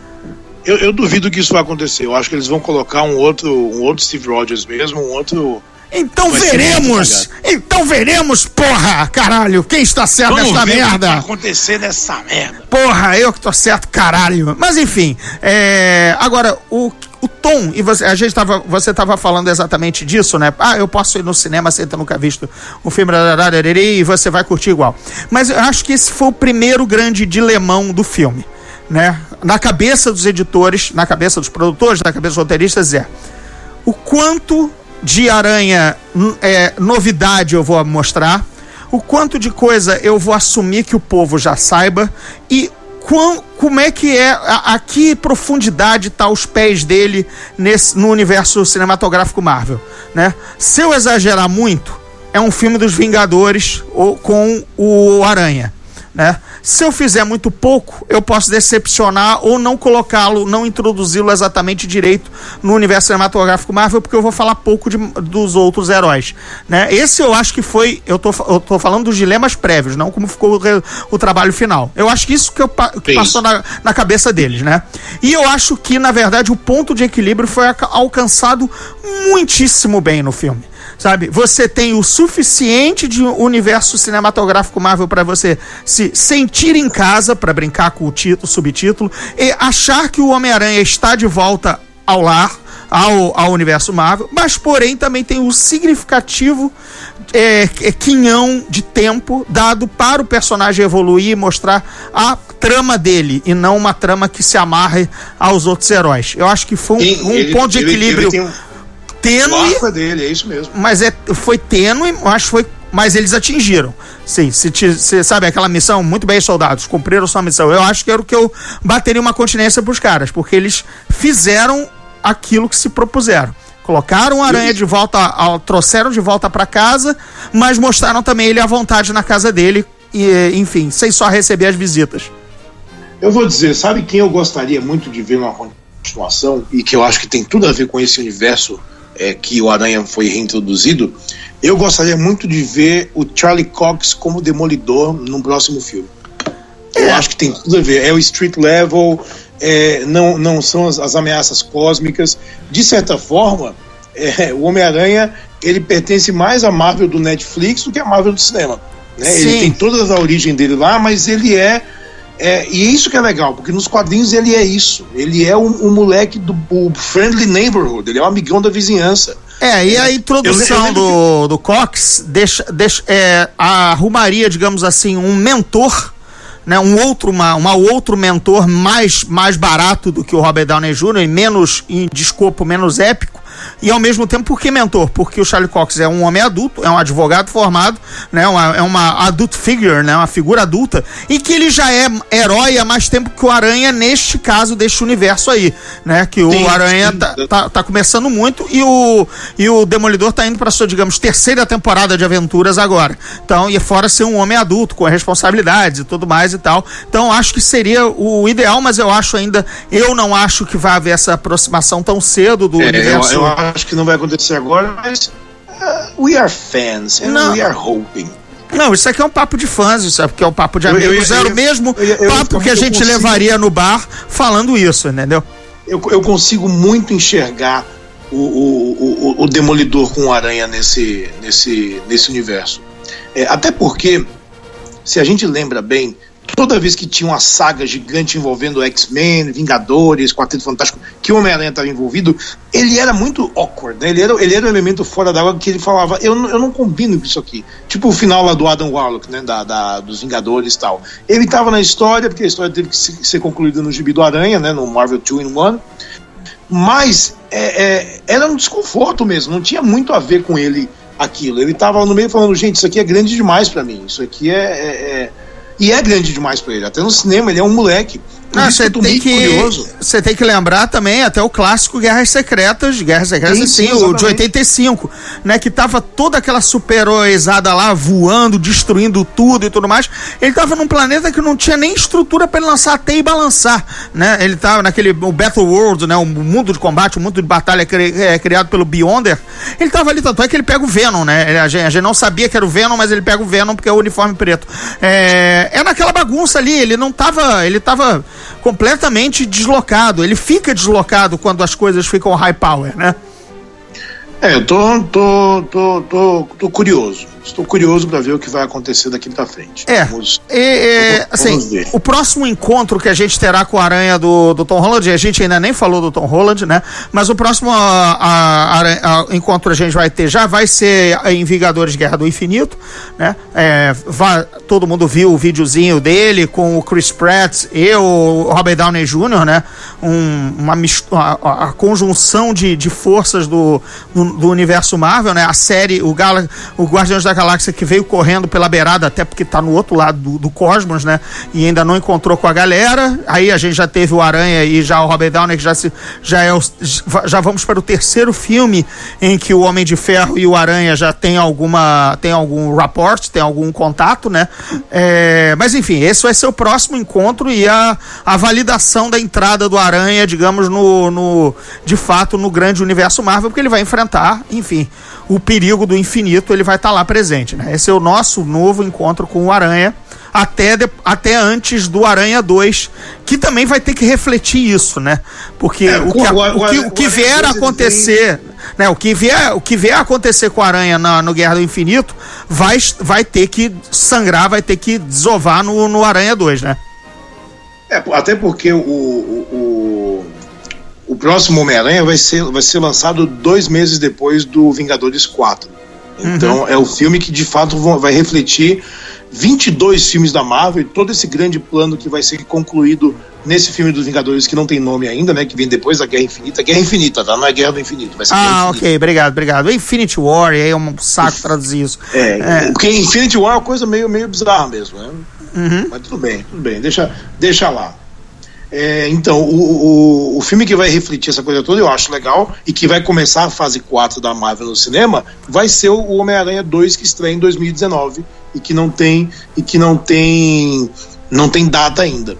Eu, duvido que isso vai acontecer. Eu acho que eles vão colocar um outro, um outro Steve Rogers mesmo, um outro. Então vai veremos! Então veremos, porra! Caralho, quem está certo Vamos nessa merda? O que vai acontecer nessa merda? Porra, eu que tô certo, caralho. Mas enfim, é... agora, o o tom, e você, a gente tava, você estava falando exatamente disso, né? Ah, eu posso ir no cinema sem ter nunca visto um filme e você vai curtir igual. Mas eu acho que esse foi o primeiro grande dilemão do filme né, na cabeça dos editores, na cabeça dos produtores, na cabeça dos roteiristas é o quanto de aranha é, novidade eu vou mostrar, o quanto de coisa eu vou assumir que o povo já saiba e quão, como é que é, a, a que profundidade está os pés dele nesse, no universo cinematográfico Marvel, né? Se eu exagerar muito, é um filme dos Vingadores ou, com o Aranha, né? Se eu fizer muito pouco, eu posso decepcionar ou não colocá-lo, não introduzi-lo exatamente direito no universo cinematográfico Marvel, porque eu vou falar pouco de, dos outros heróis. Né? Esse eu acho que foi. Eu tô, eu tô falando dos dilemas prévios, não como ficou o, o trabalho final. Eu acho que isso que, eu, que passou na, na cabeça deles, né? E eu acho que, na verdade, o ponto de equilíbrio foi alcançado muitíssimo bem no filme sabe? Você tem o suficiente de universo cinematográfico Marvel para você se sentir em casa, para brincar com o título, subtítulo, e achar que o Homem-Aranha está de volta ao lar, ao, ao universo Marvel, mas porém também tem o significativo é, é, quinhão de tempo dado para o personagem evoluir e mostrar a trama dele e não uma trama que se amarre aos outros heróis. Eu acho que foi um, um ele, ponto de equilíbrio. Ele, ele tênue. O é dele, é isso mesmo. Mas é, foi tênue, mas foi. Mas eles atingiram. Sim, se, se sabe aquela missão, muito bem, soldados, cumpriram sua missão. Eu acho que era o que eu bateria uma continência pros caras, porque eles fizeram aquilo que se propuseram. Colocaram o Aranha de volta, ao, trouxeram de volta para casa, mas mostraram também ele à vontade na casa dele, e, enfim, sem só receber as visitas. Eu vou dizer, sabe quem eu gostaria muito de ver numa continuação e que eu acho que tem tudo a ver com esse universo é, que o Aranha foi reintroduzido, eu gostaria muito de ver o Charlie Cox como Demolidor no próximo filme. Eu é. acho que tem tudo a ver. É o street level, é, não, não são as, as, ameaças cósmicas. De certa forma, é, o Homem-Aranha ele pertence mais à Marvel do Netflix do que à Marvel do cinema. Né? Ele tem toda a origem dele lá, mas ele é é, e isso que é legal, porque nos quadrinhos ele é isso. Ele é um, um moleque do friendly neighborhood, ele é um amigão da vizinhança. É, e a introdução eu, eu do, do Cox deixa, deixa é, arrumaria, digamos assim, um mentor, né, um outro, uma, uma outro mentor mais, mais barato do que o Robert Downey Jr. e menos de escopo, menos épico e ao mesmo tempo por que mentor? Porque o Charlie Cox é um homem adulto, é um advogado formado, né? Uma, é uma adult figure, né? Uma figura adulta e que ele já é herói há mais tempo que o Aranha neste caso deste universo aí, né? Que o sim, Aranha sim. Tá, tá, tá, começando muito e o, e o Demolidor tá indo para sua, digamos, terceira temporada de aventuras agora. Então, e fora ser um homem adulto com responsabilidades e tudo mais e tal. Então, acho que seria o ideal, mas eu acho ainda, eu não acho que vai haver essa aproximação tão cedo do é, universo. Eu, eu acho que não vai acontecer agora, mas uh, we are fans and não. we are hoping. Não, isso aqui é um papo de fãs, isso é porque é um papo de amigos. Era o mesmo papo que a gente consigo... levaria no bar falando isso, entendeu? Eu, eu consigo muito enxergar o, o, o, o Demolidor com o Aranha nesse, nesse, nesse universo. É, até porque, se a gente lembra bem, toda vez que tinha uma saga gigante envolvendo X-Men, Vingadores, Quarteto Fantástico, que o Homem-Aranha estava envolvido, ele era muito awkward, né? Ele era, ele era um elemento fora da água que ele falava, eu, eu não combino com isso aqui. Tipo o final lá do Adam Warlock, né? Da, da dos Vingadores e tal. Ele estava na história, porque a história teve que ser concluída no Gibi do Aranha, né? No Marvel 2 in 1. Mas é, é, era um desconforto mesmo, não tinha muito a ver com ele aquilo. Ele estava no meio falando, gente, isso aqui é grande demais para mim. Isso aqui é, é, é e é grande demais para ele. Até no cinema ele é um moleque. Eu tô tem que curioso. você tem que lembrar também até o clássico Guerras Secretas, Guerras Secretas Sim, sim, sim, o de exatamente. 85, né, que tava toda aquela super-heroizada lá voando, destruindo tudo e tudo mais. Ele tava num planeta que não tinha nem estrutura para ele lançar a teia e balançar, né? Ele tava naquele o Battle World, né, o mundo de combate, o mundo de batalha cri- é, criado pelo Beyonder. Ele tava ali tanto é que ele pega o Venom, né? A, gente, a gente não sabia que era o Venom, mas ele pega o Venom porque é o uniforme preto. É, é naquela bagunça ali, ele não tava, ele tava completamente deslocado. Ele fica deslocado quando as coisas ficam high power, né? É, eu tô, tô, tô, tô, tô curioso. Estou curioso para ver o que vai acontecer daqui pra frente. É. Vamos- E, Vamos assim, ver. o próximo encontro que a gente terá com a aranha do, do Tom Holland, a gente ainda nem falou do Tom Holland, né? Mas o próximo a, a- a- encontro a gente vai ter já vai ser em Vingadores Guerra do Infinito, né? É, vai- todo mundo viu o videozinho dele com o Chris Pratt e o Robert Downey Jr., né? Um- uma mistu- a, a- conjunção de, de forças do, do, do universo Marvel, né? A série, o, Gala, o Guardiões da Galáxia que veio correndo pela beirada, até porque tá no outro lado do, do cosmos, né? E ainda não encontrou com a galera. Aí a gente já teve o Aranha e já o Robert Downey, que já, se, já é o, já vamos para o terceiro filme em que o Homem de Ferro e o Aranha já tem alguma tem algum rapport, tem algum contato, né? É, mas enfim, esse vai ser o próximo encontro e a, a validação da entrada do Aranha, digamos, no, no de fato no grande universo Marvel, porque ele vai enfrentar, enfim, o perigo do infinito, ele vai estar lá presente, né? Esse é o nosso novo encontro com o Aranha. Até, de- até antes do Aranha 2, que também vai ter que refletir isso, né? Porque É, o, que, a- o- o que, o- o que o vier a 2 ele acontecer, né? O que vier, o que vier a acontecer com a Aranha na- no Guerra do Infinito vai, vai ter que sangrar, vai ter que desovar no, no Aranha 2, né? É, até porque o, o, o, próximo Homem-Aranha vai ser, vai ser lançado dois meses depois do Vingadores 4. Então é o filme que de fato vai refletir 22 filmes da Marvel e todo esse grande plano que vai ser concluído nesse filme dos Vingadores que não tem nome ainda, né? Que vem depois da Guerra Infinita. Guerra Infinita, tá? Não é Guerra do Infinito, vai ser Ah, ok, obrigado, obrigado. Infinity War, aí é um saco traduzir isso. É, É. porque Infinity War é uma coisa meio, meio bizarra mesmo, né? Mas tudo bem, tudo bem, deixa, deixa lá. É, então, o, o, o filme que vai refletir essa coisa toda, eu acho legal, e que vai começar a fase 4 da Marvel no cinema, vai ser o Homem-Aranha 2 que estreia em 2019 e que não tem e que não tem não tem data ainda.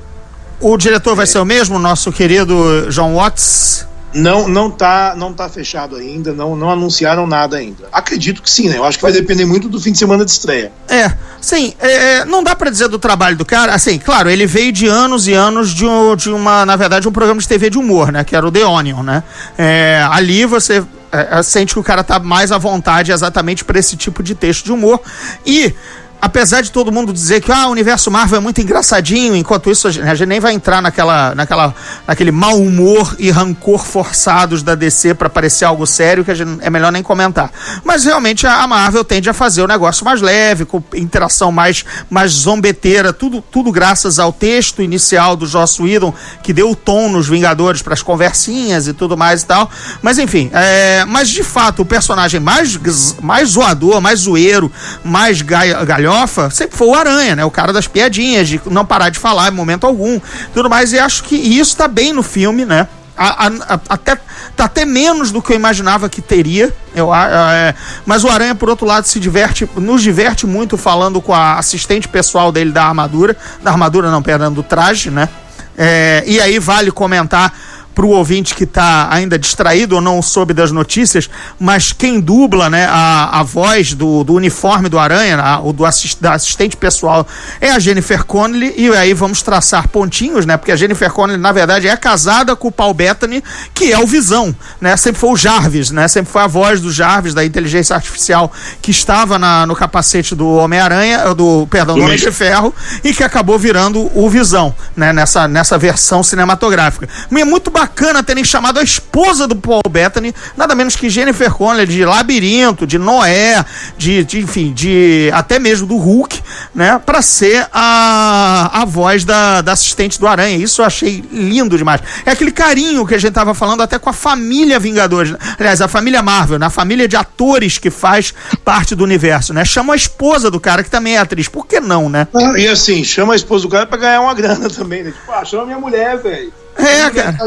O diretor vai ser o mesmo, nosso querido John Watts. Não não tá não tá fechado ainda, não não anunciaram nada ainda. Acredito que sim, né? Eu acho que vai depender muito do fim de semana de estreia. É, sim, é, não dá pra dizer do trabalho do cara, assim, claro, ele veio de anos e anos de, de uma, na verdade, um programa de TV de humor, né, que era o The Onion, né, é, ali você é, é, sente que o cara tá mais à vontade exatamente pra esse tipo de texto de humor, e... Apesar de todo mundo dizer que ah, o universo Marvel é muito engraçadinho, enquanto isso a gente, a gente nem vai entrar naquela, naquela, naquele mau humor e rancor forçados da DC pra parecer algo sério que gente, é melhor nem comentar. Mas realmente a, Marvel tende a fazer o negócio mais leve, com interação mais, mais zombeteira, tudo, tudo graças ao texto inicial do Joss Whedon, que deu o tom nos Vingadores para as conversinhas e tudo mais e tal. Mas enfim, é, mas de fato o personagem mais, mais zoador, mais zoeiro, mais gai- galhofa, sempre foi o Aranha, né? O cara das piadinhas, de não parar de falar em momento algum, tudo mais. E acho que isso tá bem no filme, né? A- a- a- até, tá até menos do que eu imaginava que teria. Eu, é, mas o Aranha, por outro lado, se diverte, nos diverte muito falando com a assistente pessoal dele da armadura. Da armadura, não, perdão, do traje, né? É, e aí vale comentar para o ouvinte que está ainda distraído ou não soube das notícias, mas quem dubla né, a, a voz do, do uniforme do Aranha, a, o do assist, da assistente pessoal, é a Jennifer Connelly, e aí vamos traçar pontinhos, né? Porque a Jennifer Connelly, na verdade, é casada com o Paul Bettany, que é o Visão, né? Sempre foi o Jarvis, né? Sempre foi a voz do Jarvis, da inteligência artificial, que estava na, no capacete do Homem-Aranha, do, perdão, do Homem de Ferro, e que acabou virando o Visão, né? Nessa, nessa versão cinematográfica. E é muito bacana terem chamado a esposa do Paul Bettany, nada menos que Jennifer Connelly, de Labirinto, de Noé, de, de enfim, de até mesmo do Hulk, né, para ser a, a voz da, da assistente do Aranha. Isso eu achei lindo demais. É aquele carinho que a gente tava falando até com a família Vingadores, né? aliás, a família Marvel, na né? família de atores que faz parte do universo, né? Chama a esposa do cara que também é atriz. Por que não, né? Ah, e assim, chama a esposa do cara para ganhar uma grana também, né? Tipo, ah, chama minha mulher, velho. É, cara.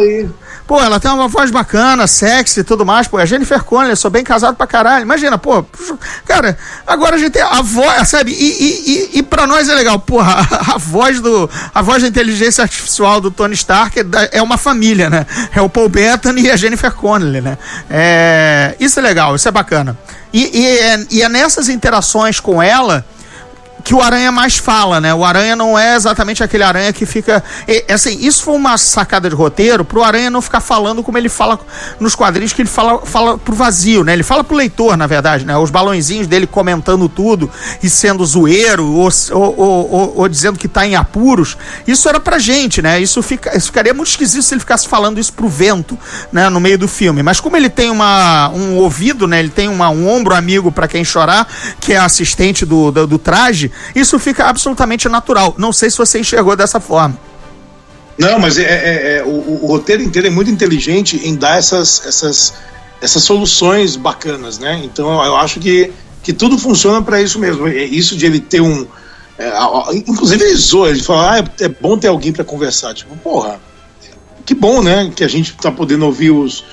Pô, ela tem uma voz bacana, sexy e tudo mais. Pô, é Jennifer Connelly, sou bem casado pra caralho. Imagina, pô, cara, agora a gente tem a voz, sabe? E, e, e, e pra nós é legal, porra, a, *laughs* a, voz do. A voz da inteligência artificial do Tony Stark é, é uma família, né? É o Paul Bettany e a Jennifer Connelly, né? É, isso é legal, isso é bacana. E, e, é, e é nessas interações com ela que o Aranha mais fala, né? O Aranha não é exatamente aquele Aranha que fica. E, assim, isso foi uma sacada de roteiro pro Aranha não ficar falando como ele fala nos quadrinhos, que ele fala, fala pro vazio, né? Ele fala pro leitor, na verdade, né? Os balãozinhos dele comentando tudo e sendo zoeiro ou, ou, ou, ou dizendo que tá em apuros. Isso era pra gente, né? Isso, fica, isso ficaria muito esquisito se ele ficasse falando isso pro vento, né? No meio do filme. Mas como ele tem uma, um ouvido, né? Ele tem uma, um ombro amigo para quem chorar, que é assistente do, do, do traje isso fica absolutamente natural. Não sei se você enxergou dessa forma. Não, mas é, é, é o, o, roteiro inteiro é muito inteligente em dar essas, essas, essas soluções bacanas, né? Então eu acho que, que tudo funciona para isso mesmo. É isso de ele ter um. É, inclusive ele zoa, ele fala, ah, é, é bom ter alguém para conversar. Tipo, porra, que bom, né? Que a gente tá podendo ouvir os,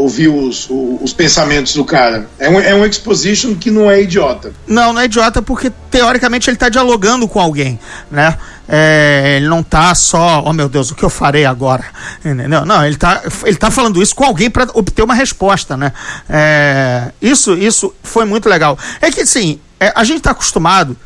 ouvir os, os, pensamentos do cara. É um, é um exposition que não é idiota. Não, não é idiota porque teoricamente ele está dialogando com alguém, né? É, ele não tá só, oh meu Deus, o que eu farei agora? Entendeu? Não, ele tá, ele tá falando isso com alguém para obter uma resposta, né? É, isso, isso foi muito legal. É que, assim, é, a gente está acostumado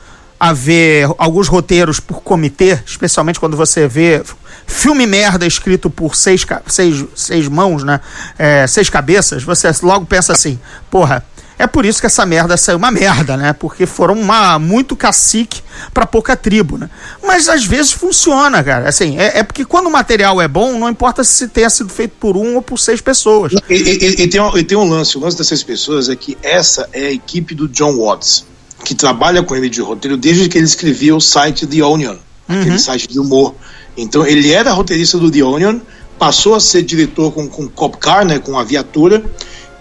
a ver alguns roteiros por comitê, especialmente quando você vê filme merda escrito por seis, seis, seis mãos, né? É, seis cabeças, você logo pensa assim, porra, é por isso que essa merda saiu uma merda, né? Porque foram uma, muito cacique para pouca tribo, né? Mas às vezes funciona, cara. Assim, é, é, porque quando o material é bom, não importa se tenha sido feito por um ou por seis pessoas. E, e, e, tem, um, e tem um lance, o lance das seis pessoas é que essa é a equipe do John Watts, que trabalha com ele de roteiro desde que ele escrevia o site The Onion, uhum. aquele site de humor então ele era roteirista do The Onion, passou a ser diretor com, com Cop Car, né, com a viatura,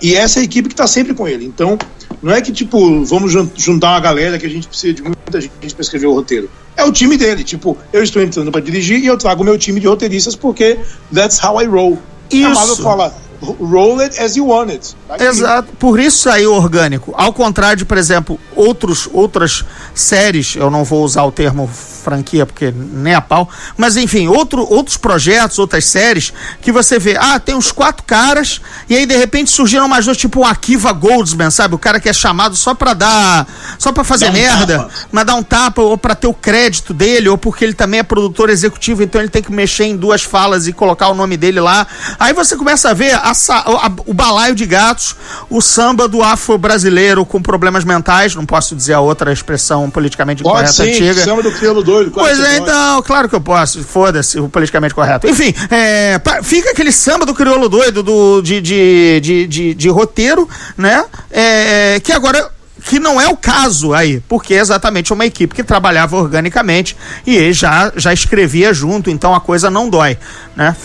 e essa é a equipe que está sempre com ele. Então, não é que tipo, vamos juntar uma galera que a gente precisa de muita gente para escrever o roteiro. É o time dele, tipo, eu estou entrando para dirigir e eu trago meu time de roteiristas porque that's how I roll. Isso. A Marvel fala, roll it as you want it. Tá Exato, por isso saiu orgânico. Ao contrário de, por exemplo, outros, outras séries, eu não vou usar o termo franquia, porque nem a pau. Mas enfim, outro, outros projetos, outras séries, que você vê, ah, tem uns quatro caras, e aí de repente surgiram mais dois, tipo o Akiva Goldsman, sabe? O cara que é chamado só pra dar. só pra fazer um merda, tapa. mas dar um tapa, ou pra ter o crédito dele, ou porque ele também é produtor executivo, então ele tem que mexer em duas falas e colocar o nome dele lá. Aí você começa a ver a, a, o balaio de gatos, o samba do afro-brasileiro com problemas mentais, não posso dizer a outra expressão politicamente Pode correta sim, antiga. Samba do crioulo doido. Pois é, então, claro que eu posso. Foda-se, o politicamente correto. Enfim, é, fica aquele samba do crioulo doido do, de, de, de, de, de roteiro, né? É, que agora que não é o caso aí, porque é exatamente uma equipe que trabalhava organicamente e já, já escrevia junto, então a coisa não dói, né?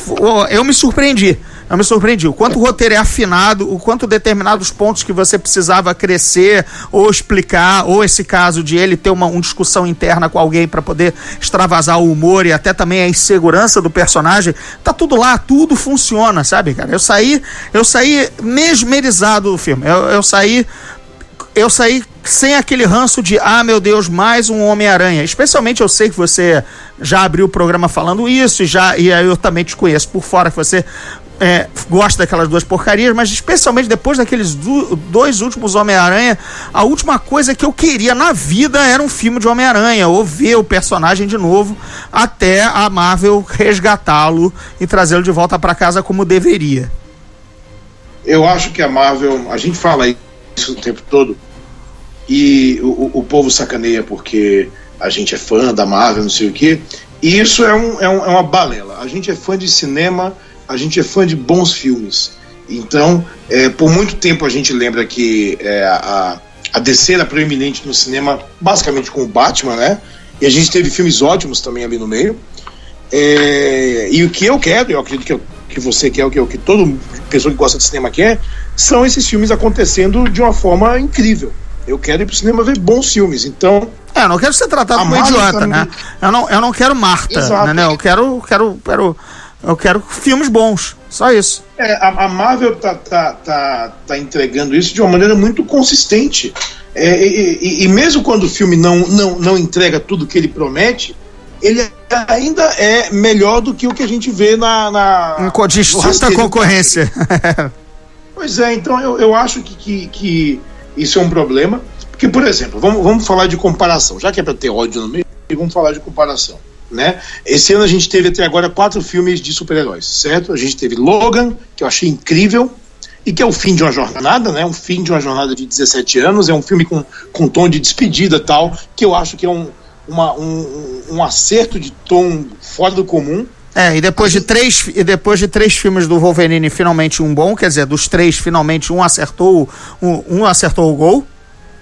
Eu me surpreendi eu me surpreendi. O quanto o roteiro é afinado, o quanto determinados pontos que você precisava crescer ou explicar, ou esse caso de ele ter uma, uma discussão interna com alguém para poder extravasar o humor e até também a insegurança do personagem, tá tudo lá, tudo funciona, sabe, cara? Eu saí, eu saí mesmerizado do filme. Eu, eu saí eu saí sem aquele ranço de, ah, meu Deus, mais um Homem-Aranha. Especialmente eu sei que você já abriu o programa falando isso, e já e eu também te conheço por fora, que você é, gosta daquelas duas porcarias, mas especialmente depois daqueles do, dois últimos Homem-Aranha, a última coisa que eu queria na vida era um filme de Homem-Aranha, ou ver o personagem de novo, até a Marvel resgatá-lo e trazê-lo de volta para casa como deveria. Eu acho que a Marvel, a gente fala isso o tempo todo, e o, o povo sacaneia porque a gente é fã da Marvel, não sei o quê, e isso é, um, é, um, é uma balela. A gente é fã de cinema a gente é fã de bons filmes. Então, é, por muito tempo a gente lembra que é, a, a DC era proeminente no cinema, basicamente com o Batman, né? E a gente teve filmes ótimos também ali no meio. É, e o que eu quero, eu acredito que, eu, que você quer, o que, o que toda pessoa que gosta de cinema quer, são esses filmes acontecendo de uma forma incrível. Eu quero ir pro cinema ver bons filmes. Então. É, eu não quero ser tratado como idiota, também- né? Eu não, eu não quero Marta, Exato. né? Eu quero, quero, quero, eu quero filmes bons. Só isso. É, a, a Marvel tá, tá, tá, tá entregando isso de uma maneira muito consistente. É, e, e- e mesmo quando o filme não, não, não entrega tudo que ele promete, ele ainda é melhor do que o que a gente vê na. na Um Distinta concorrência. *laughs* Pois é, então eu, eu acho que, que, que isso é um problema. Porque, por exemplo, vamos, vamos falar de comparação. Já que é para ter ódio no meio, vamos falar de comparação. Né? Esse ano a gente teve até agora quatro filmes de super-heróis, certo? A gente teve Logan, que eu achei incrível, e que é o fim de uma jornada, né? Um fim de uma jornada de 17 anos. É um filme com, com tom de despedida tal, que eu acho que é um, uma, um, um acerto de tom fora do comum. É, e depois de três, e depois de três filmes do Wolverine, finalmente um bom, quer dizer, dos três, finalmente um acertou, um, um acertou o gol.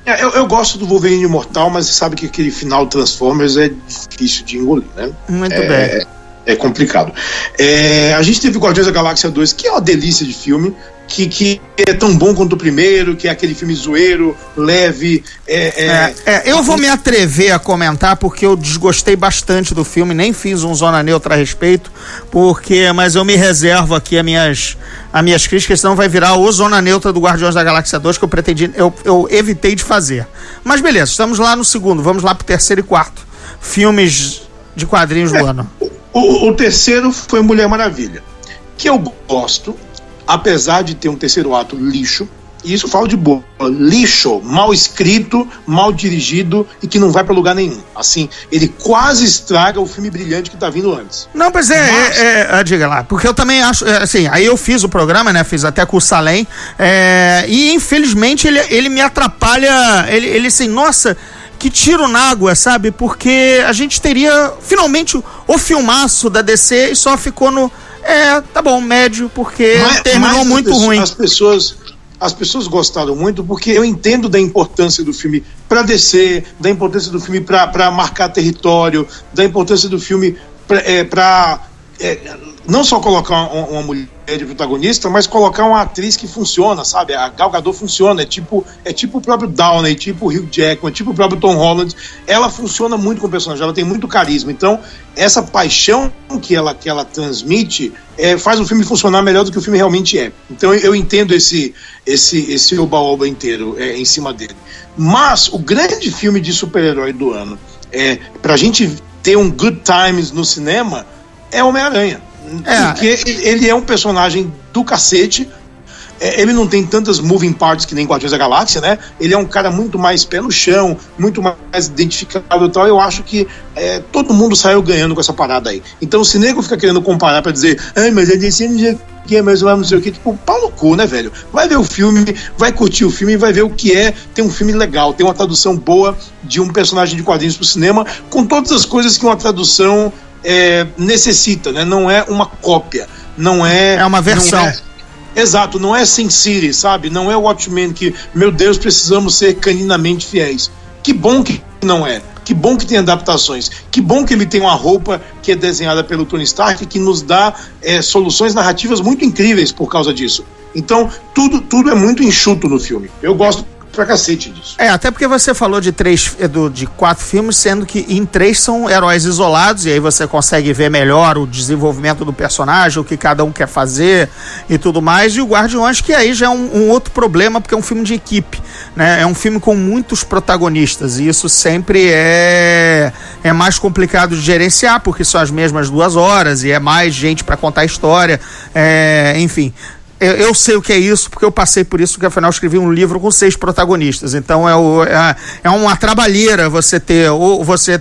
É, eu, eu gosto do Wolverine Imortal, mas você sabe que aquele final Transformers é difícil de engolir, né? Muito é, bem. É complicado. É, a gente teve Guardiões da Galáxia 2, que é uma delícia de filme, que, que é tão bom quanto o primeiro, que é aquele filme zoeiro, leve. É, é- É, é, eu vou me atrever a comentar porque eu desgostei bastante do filme, nem fiz um zona neutra a respeito, porque mas eu me reservo aqui as minhas, as minhas críticas, senão vai virar o zona neutra do Guardiões da Galáxia 2 que eu pretendi, eu, eu evitei de fazer. Mas beleza, estamos lá no segundo, vamos lá pro terceiro e quarto. Filmes de quadrinhos do ano. O, o terceiro foi Mulher Maravilha, que eu gosto, apesar de ter um terceiro ato lixo. E isso falo de boa. Lixo, mal escrito, mal dirigido e que não vai pra lugar nenhum. Assim, ele quase estraga o filme brilhante que tá vindo antes. Não, pois é, Mas- é, é, é, diga lá, porque eu também acho, é, assim, aí eu fiz o programa, né, fiz até com o Salem, é, e infelizmente ele, ele me atrapalha, ele, ele assim, nossa, que tiro na água, sabe, porque a gente teria finalmente o, o filmaço da DC e só ficou no, é, tá bom, médio, porque Mas- terminou mas as muito pessoas- ruim. As pessoas, as pessoas gostaram muito porque eu entendo da importância do filme para descer, da importância do filme para marcar território, da importância do filme para não só colocar uma, uma mulher de protagonista, mas colocar uma atriz que funciona, sabe? A Gal Gadot funciona, é tipo, é tipo o próprio Downey, tipo o Hugh Jackman, tipo o próprio Tom Holland. Ela funciona muito com o personagem, ela tem muito carisma. Então, essa paixão que ela, que ela transmite é, faz o filme funcionar melhor do que o filme realmente é. Então, eu, eu entendo esse esse esse oba-oba inteiro é, em cima dele. Mas o grande filme de super-herói do ano, é, pra gente ter um good times no cinema, é Homem-Aranha. É. Porque ele é um personagem do cacete. É, ele não tem tantas moving parts que nem Guardiões da Galáxia, né? Ele é um cara muito mais pé no chão, muito mais identificável e tal. Eu acho que é, todo mundo saiu ganhando com essa parada aí. Então, se nego fica querendo comparar pra dizer, ai, mas é DC não que, mas não sei o que, tipo, pau no cu, né, velho? Vai ver o filme, vai curtir o filme, vai ver o que é ter um filme legal, ter uma tradução boa de um personagem de quadrinhos pro cinema, com todas as coisas que uma tradução é, necessita, né? Não é uma cópia, não é. É uma versão. não é- Exato, não é Sin City, sabe? Não é Watchmen que, meu Deus, precisamos ser caninamente fiéis. Que bom que não é. Que bom que tem adaptações. Que bom que ele tem uma roupa que é desenhada pelo Tony Stark que nos dá é, soluções narrativas muito incríveis por causa disso. Então, tudo, tudo é muito enxuto no filme. Eu gosto pra cacete disso. É, até porque você falou de três, é, do, de quatro filmes, sendo que em três são heróis isolados, e aí você consegue ver melhor o desenvolvimento do personagem, o que cada um quer fazer e tudo mais. E o Guardiões, que aí já é um, um outro problema, porque é um filme de equipe, né? É um filme com muitos protagonistas, e isso sempre é, é mais complicado de gerenciar, porque são as mesmas duas horas, e é mais gente para contar a história, é, enfim. Eu, eu sei o que é isso, porque eu passei por isso, porque afinal escrevi um livro com seis protagonistas. Então é, o, é, é uma trabalheira você ter, ou você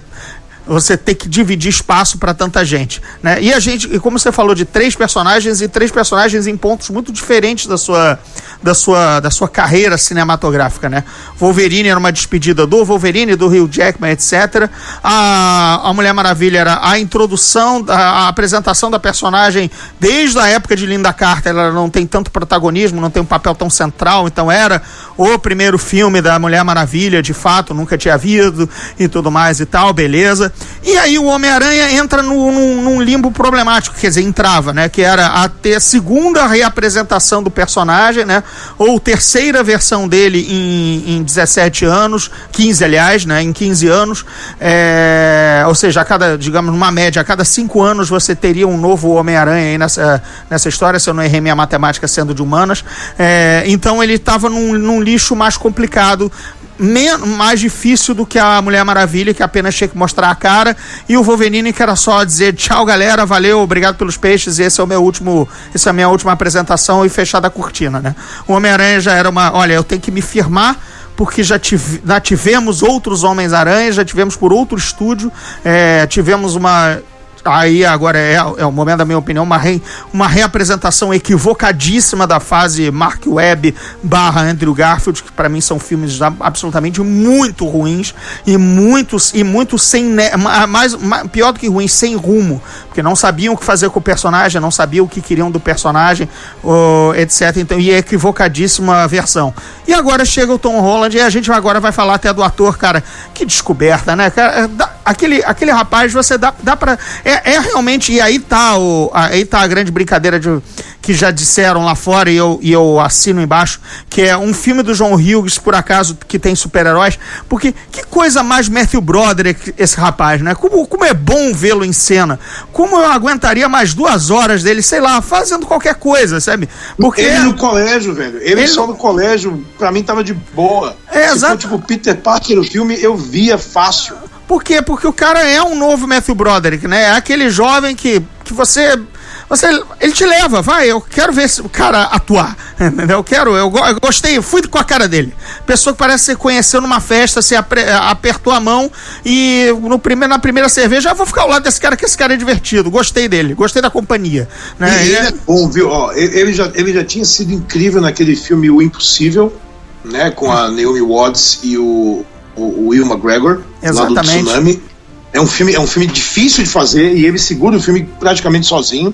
você ter que dividir espaço para tanta gente, né? E a gente, e como você falou de três personagens e três personagens em pontos muito diferentes da sua da sua da sua carreira cinematográfica, né? Wolverine era uma despedida do Wolverine, do Hugh Jackman, etc. A, a Mulher Maravilha era a introdução, a, a apresentação da personagem desde a época de Linda Carter, ela não tem tanto protagonismo, não tem um papel tão central, então era o primeiro filme da Mulher Maravilha, de fato, nunca tinha havido e tudo mais e tal, beleza. E aí o Homem-Aranha entra no, num, num, limbo problemático, quer dizer, entrava, né? Que era a ter segunda reapresentação do personagem, né? Ou terceira versão dele em, em 17 anos, 15, aliás, né? Em 15 anos. É, ou seja, a cada, digamos, numa média, a cada cinco anos você teria um novo Homem-Aranha aí nessa, nessa história, se eu não errei minha matemática sendo de humanas. É, então ele estava num, num lixo mais complicado, mais difícil do que a Mulher Maravilha, que apenas tinha que mostrar a cara, e o Wolverine que era só dizer tchau galera, valeu, obrigado pelos peixes, esse é o meu último, essa é a minha última apresentação e fechar a cortina, né? O Homem-Aranha já era uma, olha, eu tenho que me firmar porque já, tive, já tivemos outros Homens-Aranha, já tivemos por outro estúdio, é, tivemos uma aí agora é, é o momento da minha opinião, uma, re, uma reapresentação equivocadíssima da fase Mark Webb barra Andrew Garfield, que para mim são filmes absolutamente muito ruins e muitos e muito sem mais, mais pior do que ruins, sem rumo, porque não sabiam o que fazer com o personagem, não sabiam o que queriam do personagem, etc. Então, e é equivocadíssima a versão. E agora chega o Tom Holland e a gente agora vai falar até do ator, cara. Que descoberta, né, cara? É, aquele, aquele rapaz, você dá, dá pra. É, é realmente. E aí tá, o, aí tá a grande brincadeira de, que já disseram lá fora e eu, e eu assino embaixo, que é um filme do John Hughes, por acaso, que tem super-heróis. Porque que coisa mais Matthew Broderick esse rapaz, né? Como, como é bom vê-lo em cena. Como eu aguentaria mais duas horas dele, sei lá, fazendo qualquer coisa, sabe? Porque. Ele no colégio, velho. Ele, ele... só no colégio, pra mim tava de boa. É, exato. tipo Peter Parker no filme, eu via fácil. Por quê? Porque o cara é um novo Matthew Broderick, né? É aquele jovem que, que você. Você, ele te leva, vai, eu quero ver o cara atuar, *laughs* entendeu? Eu quero, eu, eu gostei, fui com a cara dele. Pessoa que parece que você conheceu numa festa, você apertou a mão e no primeiro, na primeira cerveja, eu vou ficar ao lado desse cara, que esse cara é divertido, gostei dele, gostei da companhia. Né? ele é bom, viu? Ó, ele, já, ele já tinha sido incrível naquele filme O Impossível, né? Com a Naomi Watts e o o, Will McGregor, Exatamente. lá do Tsunami. É um, filme, é um filme difícil de fazer e ele segura o filme praticamente sozinho.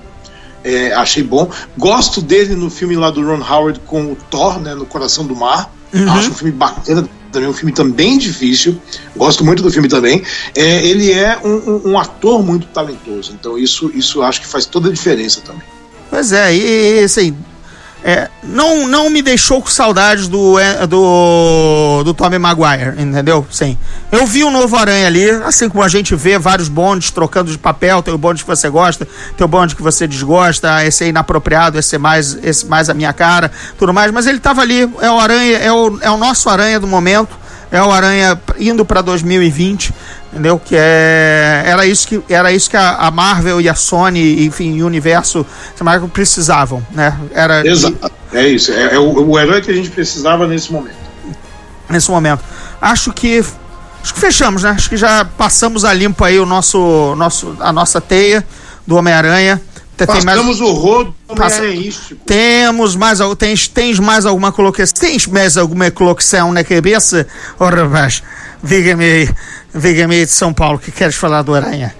É, achei bom. Gosto dele no filme lá do Ron Howard com o Thor, né, no Coração do Mar. Uhum. Acho um filme bacana também, um filme também difícil. Gosto muito do filme também. É, ele é um, um, um, ator muito talentoso, então isso, isso acho que faz toda a diferença também. Pois é, e assim, é, não, não me deixou com saudades do, é, do, do Tommy Maguire, entendeu? Sim. Eu vi o um novo Aranha ali, assim como a gente vê vários bondes trocando de papel, tem o bonde que você gosta, tem o bonde que você desgosta, esse é inapropriado, esse é mais, esse mais a minha cara, tudo mais, mas ele estava ali, é o Aranha, é o, é o nosso Aranha do momento, é o Aranha indo para 2020 entendeu? Que é, era isso que era isso que a, a Marvel e a Sony, enfim, e o universo Marvel precisavam, né? Era Exato. É isso, é, é o, o, herói que a gente precisava nesse momento. Nesse momento. Acho que acho que fechamos, né? Acho que já passamos a limpo aí o nosso nosso a nossa teia do Homem-Aranha. Tem mais... o rodo Passa... Temos mais, tens, tens mais alguma colocação? Tens mais alguma colocação na cabeça? Oh, rapaz, diga-me aí. Vegamei de São Paulo, que queres falar do Aranha?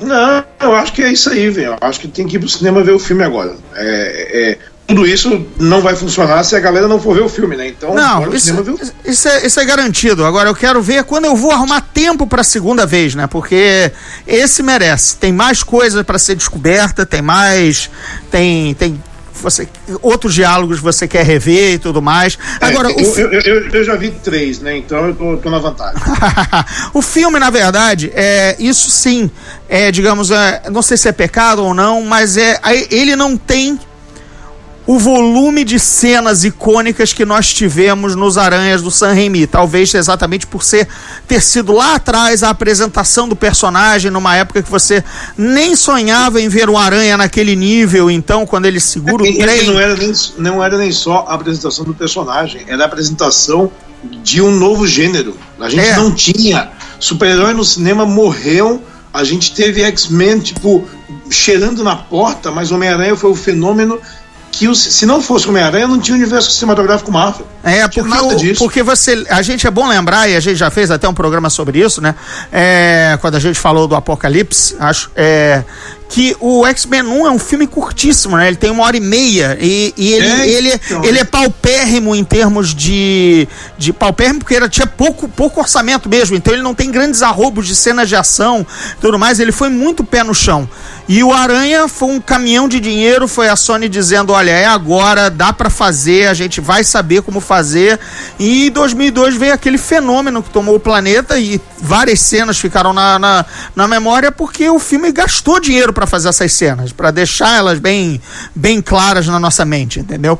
Não, eu acho que é isso aí, velho. Eu acho que tem que ir pro cinema ver o filme agora. É, é, tudo isso não vai funcionar se a galera não for ver o filme, né? Então, não, isso, isso, é, isso é garantido. Agora eu quero ver quando eu vou arrumar tempo para a segunda vez, né? Porque esse merece. Tem mais coisa para ser descoberta, tem mais, tem, tem você outros diálogos você quer rever e tudo mais. É, Agora, eu, o... eu, eu, eu, já vi três, né? Então eu tô, tô na vantagem. *laughs* o filme, na verdade, é isso sim, é digamos, é, não sei se é pecado ou não, mas é ele não tem o volume de cenas icônicas que nós tivemos nos Aranhas do San Remi. Talvez exatamente por ser ter sido lá atrás a apresentação do personagem, numa época que você nem sonhava em ver o Aranha naquele nível, então, quando ele segura o é, trem. Não era, nem, não era nem só a apresentação do personagem, era a apresentação de um novo gênero. A gente é. não tinha super-herói no cinema morreu. A gente teve X-Men, tipo, cheirando na porta, mas Homem-Aranha foi o fenômeno que o- se não fosse Homem-Aranha, não tinha universo cinematográfico Marvel. É, porque, o- porque você. A gente é bom lembrar, e a gente já fez até um programa sobre isso, né? É, quando a gente falou do Apocalipse, acho. É, que o X-Men 1 é um filme curtíssimo, né? Ele tem uma hora e meia. E, e ele, É, ele, então. ele é paupérrimo em termos de. de paupérrimo, porque ele tinha pouco, pouco orçamento mesmo. Então ele não tem grandes arrobos de cenas de ação e tudo mais. Ele foi muito pé no chão. E o Aranha foi um caminhão de dinheiro, foi a Sony dizendo, olha, é agora, dá pra fazer, a gente vai saber como fazer. E em 2002 veio aquele fenômeno que tomou o planeta e várias cenas ficaram na, na, na memória porque o filme gastou dinheiro pra fazer essas cenas, pra deixar elas bem, bem claras na nossa mente, entendeu?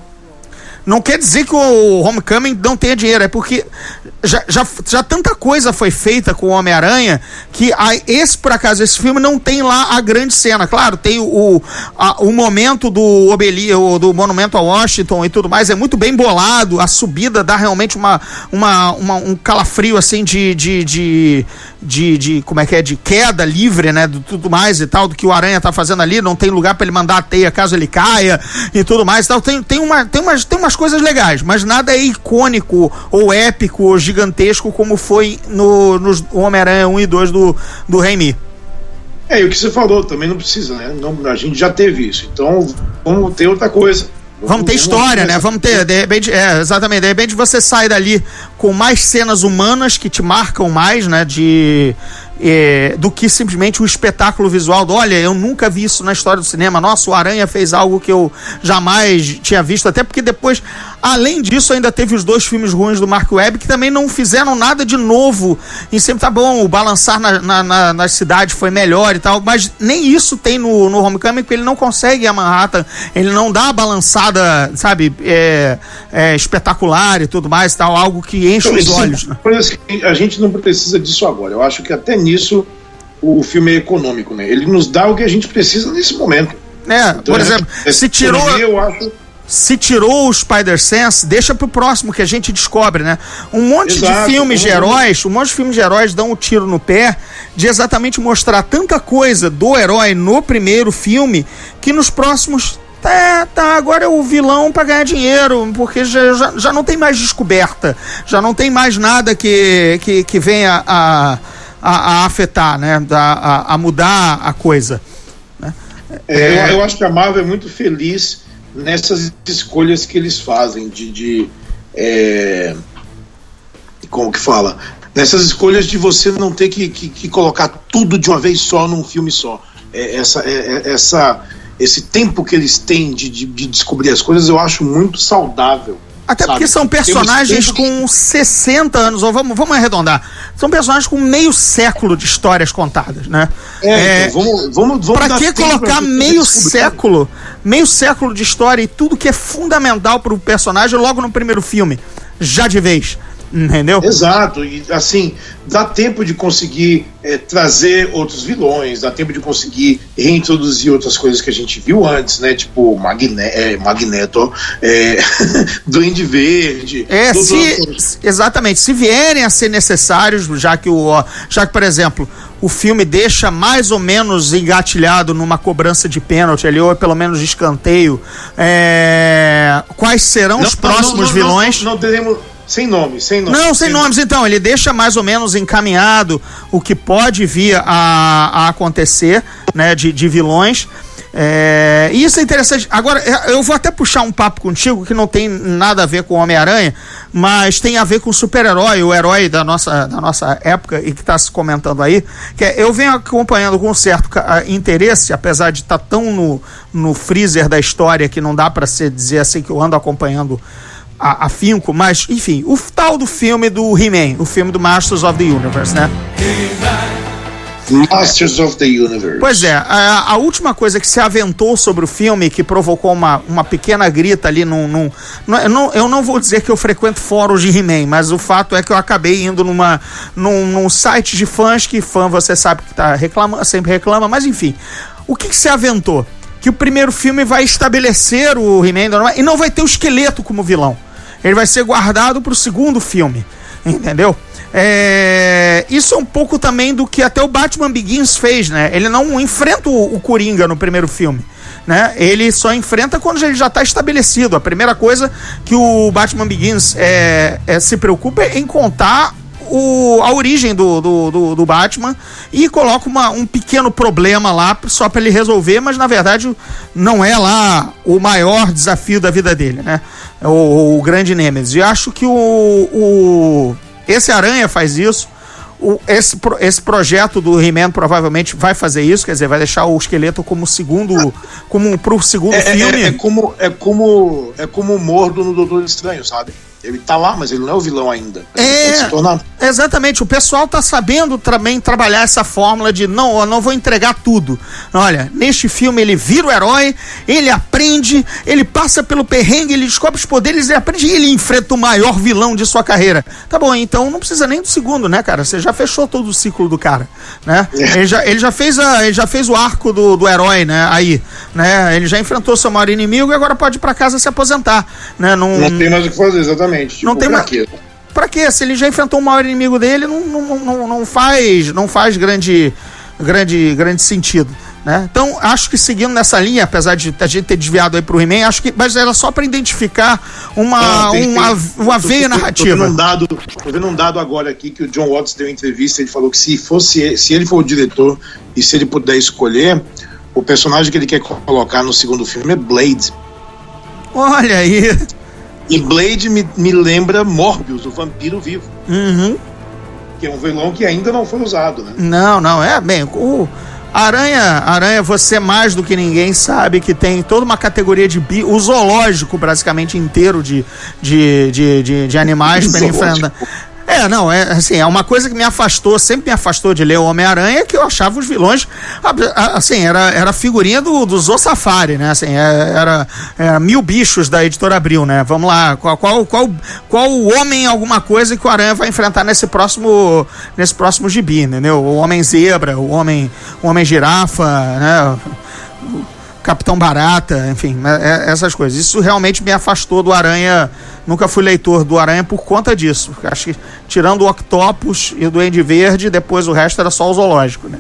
Não quer dizer que o Homecoming não tenha dinheiro, é porque já, já, já tanta coisa foi feita com o Homem-Aranha que a- esse, por acaso, esse filme não tem lá a grande cena. Claro, tem o, a- o momento do Obeli, do Monumento a Washington e tudo mais, é muito bem bolado. A subida dá realmente uma, uma, uma- um calafrio assim de, de, de, de, de- como é que é, de queda livre, né, do tudo mais e tal, do que o Aranha tá fazendo ali, não tem lugar para ele mandar a teia caso ele caia e tudo mais e tal. Tem, tem, uma, tem, umas, tem umas coisas legais, mas nada é icônico ou épico ou gigantesco como foi no, nos Homem-Aranha 1 e 2 do, do Raimi. É, e o que você falou, também não precisa, né? Não, a gente já teve isso. Então, vamos ter outra coisa. Vamos ter história, né? Vamos ter, de repente, é, exatamente, de repente você sai dali com mais cenas humanas que te marcam mais, né? De. é, do que simplesmente o espetáculo visual do, olha, eu nunca vi isso na história do cinema. Nossa, o Aranha fez algo que eu jamais tinha visto, até porque depois, além disso, ainda teve os dois filmes ruins do Mark Webb que também não fizeram nada de novo. E sempre tá bom, o balançar na, na, na, na cidade foi melhor e tal, mas nem isso tem no, no Homecoming, porque ele não consegue a Manhattan, ele não dá a balançada, sabe, é, é, espetacular e tudo mais, tal, algo que enche Então, os olhos. Né? que a gente não precisa disso agora. Eu acho que até nisso o filme é econômico, né? Ele nos dá o que a gente precisa nesse momento. É, Então, por exemplo, essa se tirou. Eu acho. Se tirou o Spider-Sense, deixa pro próximo que a gente descobre, né? Um monte Exato, de filmes de vamos- heróis, um monte de filmes de heróis dão um tiro no pé de exatamente mostrar tanta coisa do herói no primeiro filme que nos próximos. Tá, tá, agora é o vilão pra ganhar dinheiro, porque já, já, já não tem mais descoberta, já não tem mais nada que, que, que venha a, a, a afetar, né? A, a, a mudar a coisa. É, Eu, eu acho que a Marvel é muito feliz nessas escolhas que eles fazem de. de é, como que fala? Nessas escolhas de você não ter que, que, que colocar tudo de uma vez só num filme só. É, essa, é, é- essa, esse tempo que eles têm de, de, de descobrir as coisas eu acho muito saudável. Até sabe? porque são personagens com 60 anos, ou vamos, vamos arredondar. São personagens com meio século de histórias contadas, né? É, então, vamos, vamos, vamos Pra que colocar pra meio século, meio século de história e tudo que é fundamental pro personagem logo no primeiro filme? Já de vez. Entendeu? Exato, e assim, dá tempo de conseguir é, trazer outros vilões, dá tempo de conseguir reintroduzir outras coisas que a gente viu antes, né? Tipo Magne é, Magneto, é, *laughs* Duende Verde. É, se, exatamente, se vierem a ser necessários, já que o, já que por exemplo, o filme deixa mais ou menos engatilhado numa cobrança de pênalti ali ou pelo menos de escanteio, é, quais serão os próximos não, vilões? Não, não teremos. Sem nome, sem nome. Não, sem nomes, então. Ele deixa mais ou menos encaminhado o que pode vir a, a acontecer, né, de, de vilões. É, e isso é interessante. Agora, é, eu vou até puxar um papo contigo que não tem nada a ver com o Homem-Aranha, mas tem a ver com o super-herói, o herói da nossa, da nossa época e que está se comentando aí. Que é, eu venho acompanhando com um certo interesse, apesar de estar tão no, no freezer da história que não dá para dizer assim que eu ando acompanhando afinco, mas enfim, o tal do filme do He-Man, o filme do Masters of the Universe, né? Masters of the Universe. Pois é, a, a última coisa que se aventou sobre o filme, que provocou uma, uma pequena grita ali num. num não- eu, não, vou dizer que eu frequento fóruns de He-Man, mas o fato é que eu acabei indo numa, num, num site de fãs, que fã você sabe que tá reclama, sempre reclama, mas enfim. O que, que se aventou? Que o primeiro filme vai estabelecer o He-Man e não vai ter o esqueleto como vilão. Ele vai ser guardado pro segundo filme. Entendeu? É, isso é um pouco também do que até o Batman Begins fez, né? Ele não enfrenta o, o Coringa no primeiro filme. Né? Ele só enfrenta quando ele já está estabelecido. A primeira coisa que o Batman Begins é, é, se preocupa é em contar o, a origem do, do, do, do Batman e coloca uma, um pequeno problema lá só para ele resolver, mas na verdade não é lá o maior desafio da vida dele, né? O, o grande Nemesis. E acho que o, o esse Aranha faz isso. O, esse, esse projeto do He-Man provavelmente vai fazer isso, quer dizer, vai deixar o esqueleto como segundo. como pro segundo É, filme. é, é como, é, como, é como o Mordo no Doutor Estranho, sabe? Ele tá lá, mas ele não é o vilão ainda. Ele É. pode se tornar. Exatamente, o pessoal tá sabendo também trabalhar essa fórmula de não, eu não vou entregar tudo. Olha, neste filme ele vira o herói, ele aprende, ele passa pelo perrengue, ele descobre os poderes, ele aprende e ele enfrenta o maior vilão de sua carreira. Tá bom, então não precisa nem do segundo, né, cara? Você já fechou todo o ciclo do cara, né? Ele, já, ele já fez a, ele já fez o arco do, do herói, né? Aí, né? Ele já enfrentou seu maior inimigo e agora pode ir pra casa se aposentar, né? Não, Não tem mais o que fazer, exatamente. Tipo, Não tem pra quê? Pra quê? Se ele já enfrentou o maior inimigo dele, não, não, não, não faz, não faz grande, grande, grande sentido. Né? Então, acho que seguindo nessa linha, apesar de a gente ter desviado aí pro He-Man, acho que. Mas era só pra identificar uma, Não, tem- uma, tem- uma tô- veia tô- Tô narrativa. vendo, um dado, tô vendo um dado agora aqui que o John Watts deu entrevista. Ele falou que se fosse se ele for o diretor e se ele puder escolher, o personagem que ele quer colocar no segundo filme é Blade. Olha aí. E Blade me, me lembra Morbius, o vampiro vivo, Uhum. que é um vilão que ainda não foi usado, né? Não, não, é bem. O Aranha, Aranha, você mais do que ninguém sabe que tem toda uma categoria de bi, o zoológico praticamente inteiro de, de, de, de, de animais *laughs* para enfrentar. É, não, é assim, é uma coisa que me afastou, sempre me afastou de ler o Homem-Aranha, que eu achava os vilões, assim, era, era figurinha do, do Zoo Safari, né? Assim, é- era, era mil bichos da editora Abril, né? Vamos lá, qual, qual, qual, qual o homem alguma coisa que o Aranha vai enfrentar nesse próximo, nesse próximo gibi, entendeu? O Homem Zebra, o Homem, o homem Girafa, né? Capitão Barata, enfim, é- é- essas coisas. Isso realmente me afastou do Aranha. Nunca fui leitor do Aranha por conta disso. Acho que tirando o Octopus e o Duende Verde, depois o resto era só o zoológico, né?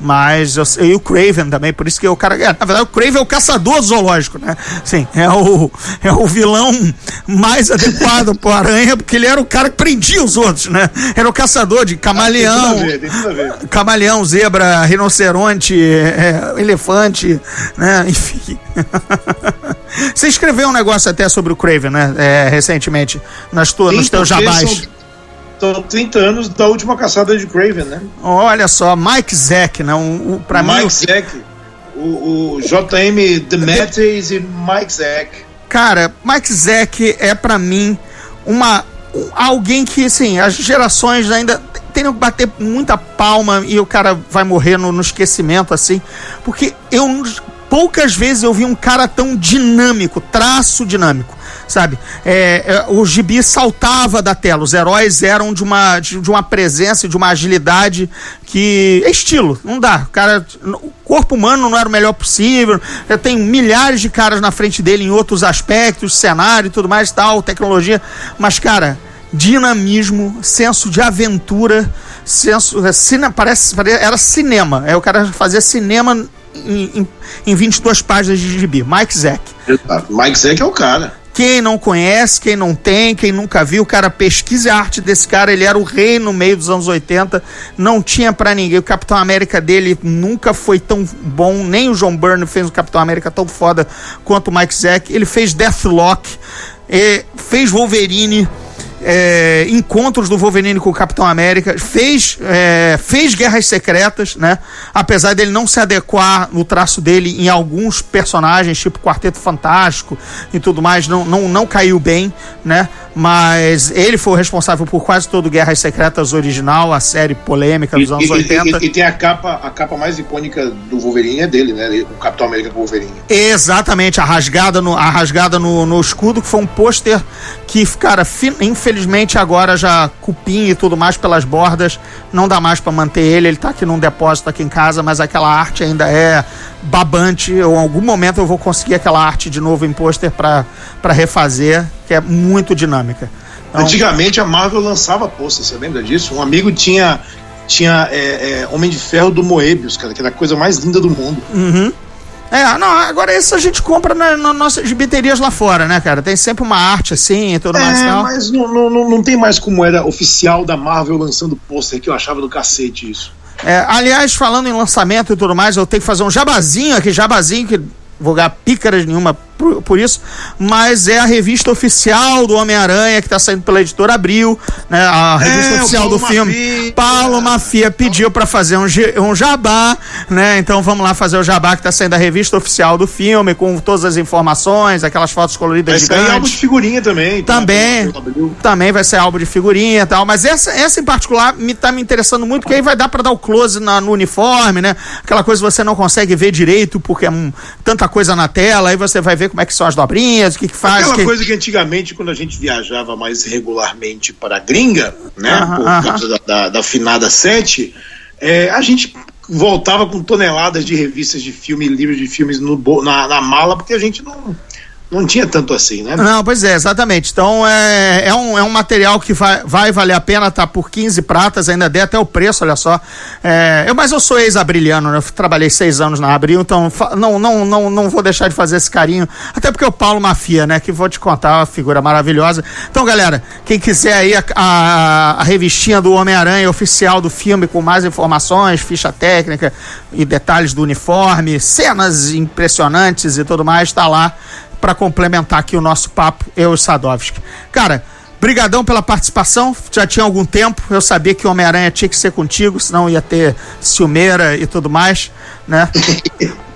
Mas eu, e o Craven também, por isso que o cara. é, na verdade, o Craven é o caçador zoológico, né? Sim, é o, é o vilão mais adequado pro Aranha, porque ele era o cara que prendia os outros, né? Era o caçador de camaleão. Tem tudo a ver, tem tudo a ver. Camaleão, zebra, rinoceronte, é, elefante, né? Enfim. *laughs* Você escreveu um negócio até sobre o Craven, né? É, recentemente, nas tuas, nos teus jabás. São, são 30 anos da última caçada de Craven, né? Olha só, Mike Zack, né? Um, um, pra mim, Mike Zack, o, o JM Demetrius e Mike Zack. Cara, Mike Zack é pra mim uma um- alguém que assim, as gerações ainda teriam que bater muita palma e o cara vai morrer no, no esquecimento assim, porque eu poucas vezes eu vi um cara tão dinâmico, traço dinâmico, sabe? É, é, o gibi saltava da tela, os heróis eram de uma, de, uma presença, de uma agilidade que é estilo, não dá. O cara, o corpo humano não era o melhor possível, tem milhares de caras na frente dele em outros aspectos, cenário e tudo mais, tal, tecnologia, mas cara, dinamismo, senso de aventura, senso, é, cine, parece, pare- era cinema, é o cara fazia cinema em, em, em 22 páginas de gibi, Mike Zack. Mike Zack é o cara. Quem não conhece, quem não tem, quem nunca viu, cara, pesquise a arte desse cara. Ele era o rei no meio dos anos 80, não tinha pra ninguém. O Capitão América dele nunca foi tão bom, nem o John Byrne fez um Capitão América tão foda quanto o Mike Zack. Ele fez Deathlock, eh, fez Wolverine. É, encontros do Wolverine com o Capitão América, fez, é, fez Guerras Secretas, né? Apesar dele não se adequar no traço dele em alguns personagens, tipo Quarteto Fantástico e tudo mais, não, não, não caiu bem, né? Mas ele foi o responsável por quase todo Guerras Secretas original, a série polêmica dos E, anos e- 80. e- e tem a capa, a capa mais icônica do Wolverine é dele, né? O Capitão América com o Wolverine. Exatamente, a rasgada no, a rasgada no, no escudo, que foi um pôster que, cara, infelizmente agora já cupim e tudo mais pelas bordas, não dá mais pra manter ele, ele tá aqui num depósito aqui em casa, mas aquela arte ainda é babante, eu, em algum momento eu vou conseguir aquela arte de novo em pôster pra pra refazer, que é muito dinâmica. Então, Antigamente a Marvel lançava pôster, você lembra disso? Um amigo tinha, tinha é, é, Homem de Ferro do Moebius, cara, que era a coisa mais linda do mundo. Uhum. É, não, agora isso a gente compra na, nas nossas gibiterias lá fora, né, cara? Tem sempre uma arte assim e tudo mais. É, tal. mas não, não, não, não tem mais como era oficial da Marvel lançando pôster, que eu achava do cacete isso. É, aliás, falando em lançamento e tudo mais, eu tenho que fazer um jabazinho aqui, jabazinho, que vou ganhar pícaras nenhuma por, por isso, mas é a revista oficial do Homem-Aranha que está saindo pela editora Abril, né? A revista É, oficial do filme. Mafia. Paulo Mafia pediu para fazer um, um jabá, né? Então vamos lá fazer o jabá que está saindo a revista oficial do filme, com todas as informações, aquelas fotos Vai coloridas sair álbum de gigantes. figurinha também. Também, também vai ser álbum de figurinha e tal, mas essa, essa em particular me tá me interessando muito, porque aí vai dar para dar o close na- no uniforme, né? Aquela coisa que você não consegue ver direito, porque é um- tanta coisa na tela, aí você vai ver como é que são as dobrinhas, o que que faz. Aquela que- coisa que antigamente, quando a gente viajava mais regularmente para a gringa, né, por causa da, da, da finada 7, é, a gente voltava com toneladas de revistas de filme, livros de filmes no, na, na mala, porque a gente não, não tinha tanto assim, né? Não, pois é, exatamente. Então é, é, um, é um material que vai, vai valer a pena, tá por 15 pratas, ainda dei até o preço, olha só. É, eu, mas eu sou ex-abrilhano, né? Eu trabalhei seis anos na Abril, então não, não, não, não vou deixar de fazer esse carinho. Até porque o Paulo Mafia, né? Que vou te contar, uma figura maravilhosa. Então, galera, quem quiser aí a, a, a revistinha do Homem-Aranha oficial do filme com mais informações, ficha técnica e detalhes do uniforme, cenas impressionantes e tudo mais, tá lá para complementar aqui o nosso papo, eu e o Sadovski. Cara, brigadão pela participação, já tinha algum tempo, eu sabia que o Homem-Aranha tinha que ser contigo, senão ia ter ciumeira e tudo mais, né? *laughs*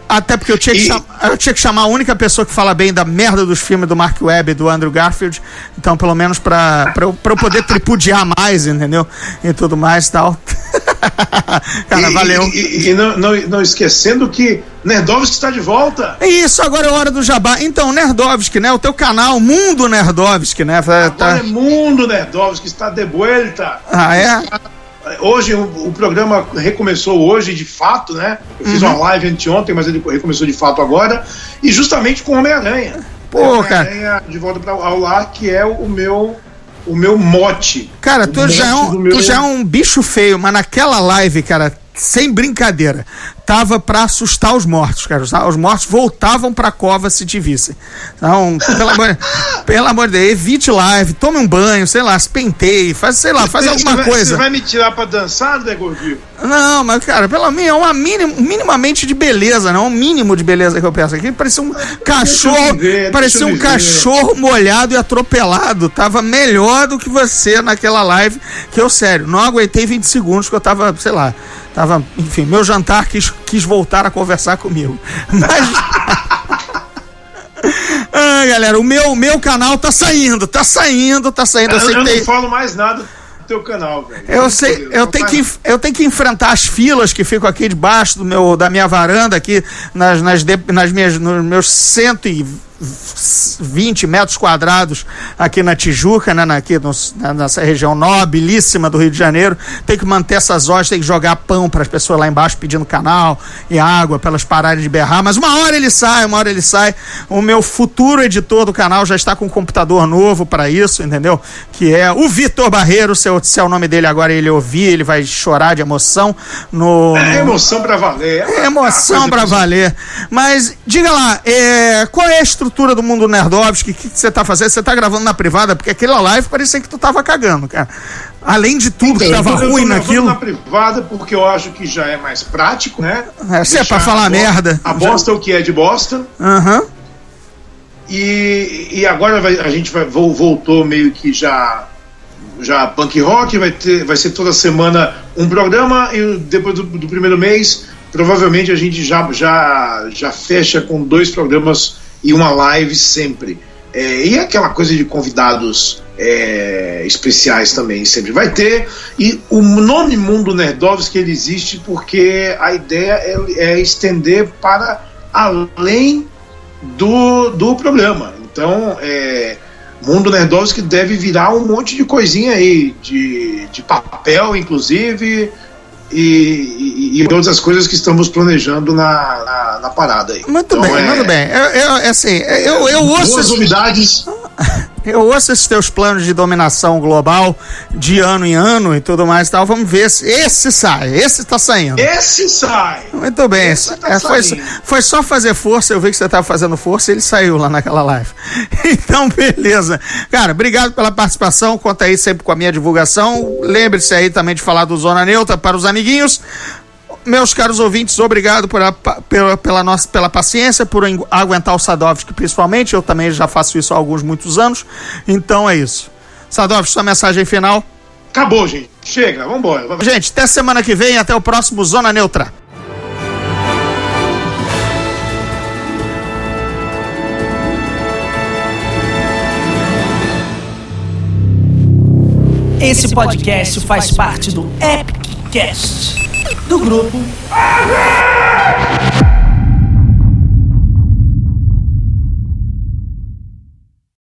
Até porque eu tinha, que E- cham- eu tinha que chamar a única pessoa que fala bem da merda dos filmes do Mark Webb e do Andrew Garfield. Então, pelo menos pra, pra, eu, pra eu poder tripudiar mais, entendeu? E tudo mais e tal. *laughs* *laughs* Cara, E- valeu. E, e- não, não, não esquecendo que Nerdovski está de volta. É isso, agora é hora do jabá. Então, Nerdovski, né? O teu canal, Mundo Nerdovski, né? Tá- Agora é Mundo Nerdovski está de vuelta. Ah, é? Hoje o, o programa recomeçou hoje, de fato, né? Eu fiz Uhum. uma live anteontem, mas ele recomeçou de fato agora. E justamente com Homem-Aranha. Pô, cara. Homem-Aranha de volta para ao lar, que é o meu, o meu mote. Cara, tu já, é um, meu- tu já é um bicho feio, mas naquela live, cara, sem brincadeira, tava pra assustar os mortos, cara. Os- Os mortos voltavam pra cova se te vissem. Então, pelo amor, *laughs* pelo amor de Deus, evite live, tome um banho, sei lá, se penteie, faz, sei lá, faz alguma vai- coisa. Você vai me tirar pra dançar, né, Gordinho? Não, mas, cara, pelo menos é uma minim, minimamente de beleza, não? Um mínimo de beleza que eu penso aqui. Parecia um cachorro. deixa parecia um cachorro molhado e atropelado. Tava melhor do que você naquela live. Que eu, sério, não aguentei 20 segundos, que eu tava, sei lá. Tava, enfim, meu jantar quis, quis voltar a conversar comigo. Mas. *laughs* ah, galera, o meu, meu canal tá saindo, tá saindo, tá saindo. Eu Eu, eu tem- não falo mais nada do teu canal, velho. eu sei, eu tenho, que, eu tenho que enfrentar as filas que ficam aqui debaixo do meu, da minha varanda, aqui nas, nas, de- nas minhas, nos meus 120 metros quadrados aqui na Tijuca, né, aqui na- nessa região nobilíssima do Rio de Janeiro. Tem que manter essas horas, tem que jogar pão para as pessoas lá embaixo pedindo canal e água para elas pararem de berrar. Mas uma hora ele sai, uma hora ele sai. O meu futuro editor do canal já está com um computador novo para isso, entendeu? Que é o Vitor Barreiro, se, eu, se é o nome dele agora ele ouvir, ele vai chorar de emoção no. É no- emoção pra valer. é emoção pra que- valer. Mas diga lá, é, qual é a estrutura do mundo Nerdovski? O que, que você tá fazendo? Você tá gravando na privada? Porque aquela live parecia que tu tava cagando, cara. Além de tudo que tava eu ruim naquilo. na privada porque eu acho que já é mais prático, né? É, se é pra falar a merda. A bosta é o que é de bosta. Aham. E, e agora vai- a gente vai, vol- voltou meio que já já punk rock, vai, ter, vai ser toda semana um programa e depois do, do primeiro mês, provavelmente a gente já, já, já fecha com dois programas e uma live sempre. É, e aquela coisa de convidados é, especiais também sempre vai ter. E o nome Mundo Nerdovski ele existe porque a ideia é, é estender para além do, do programa. Então, é, Mundo Nerdovski deve virar um monte de coisinha aí, de, de papel, inclusive, e, e, e outras coisas que estamos planejando na, na, na parada aí. Muito Então, bem, é, muito bem. Eu, eu, assim, eu, eu ouço. Boas esse- novidades. Eu ouço esses teus planos de dominação global de ano em ano e tudo mais e tal. Vamos ver se esse sai. Esse tá saindo. Esse sai! Muito bem. Esse tá É, foi, foi só fazer força. Eu vi que você tava fazendo força e ele saiu lá naquela live. *laughs* Então, beleza. Cara, obrigado pela participação. Conta aí sempre com a minha divulgação. Lembre-se aí também de falar do Zona Neutra para os amiguinhos. Meus caros ouvintes, obrigado por a- pela, pela, nossa, pela paciência, por en- aguentar o Sadovski principalmente. Eu também já faço isso há alguns, muitos anos. Então é isso. Sadovski, sua mensagem final. Acabou, gente. Chega, vambora. Gente, até semana que vem, até o próximo Zona Neutra. Esse podcast faz parte do Epic Cast do grupo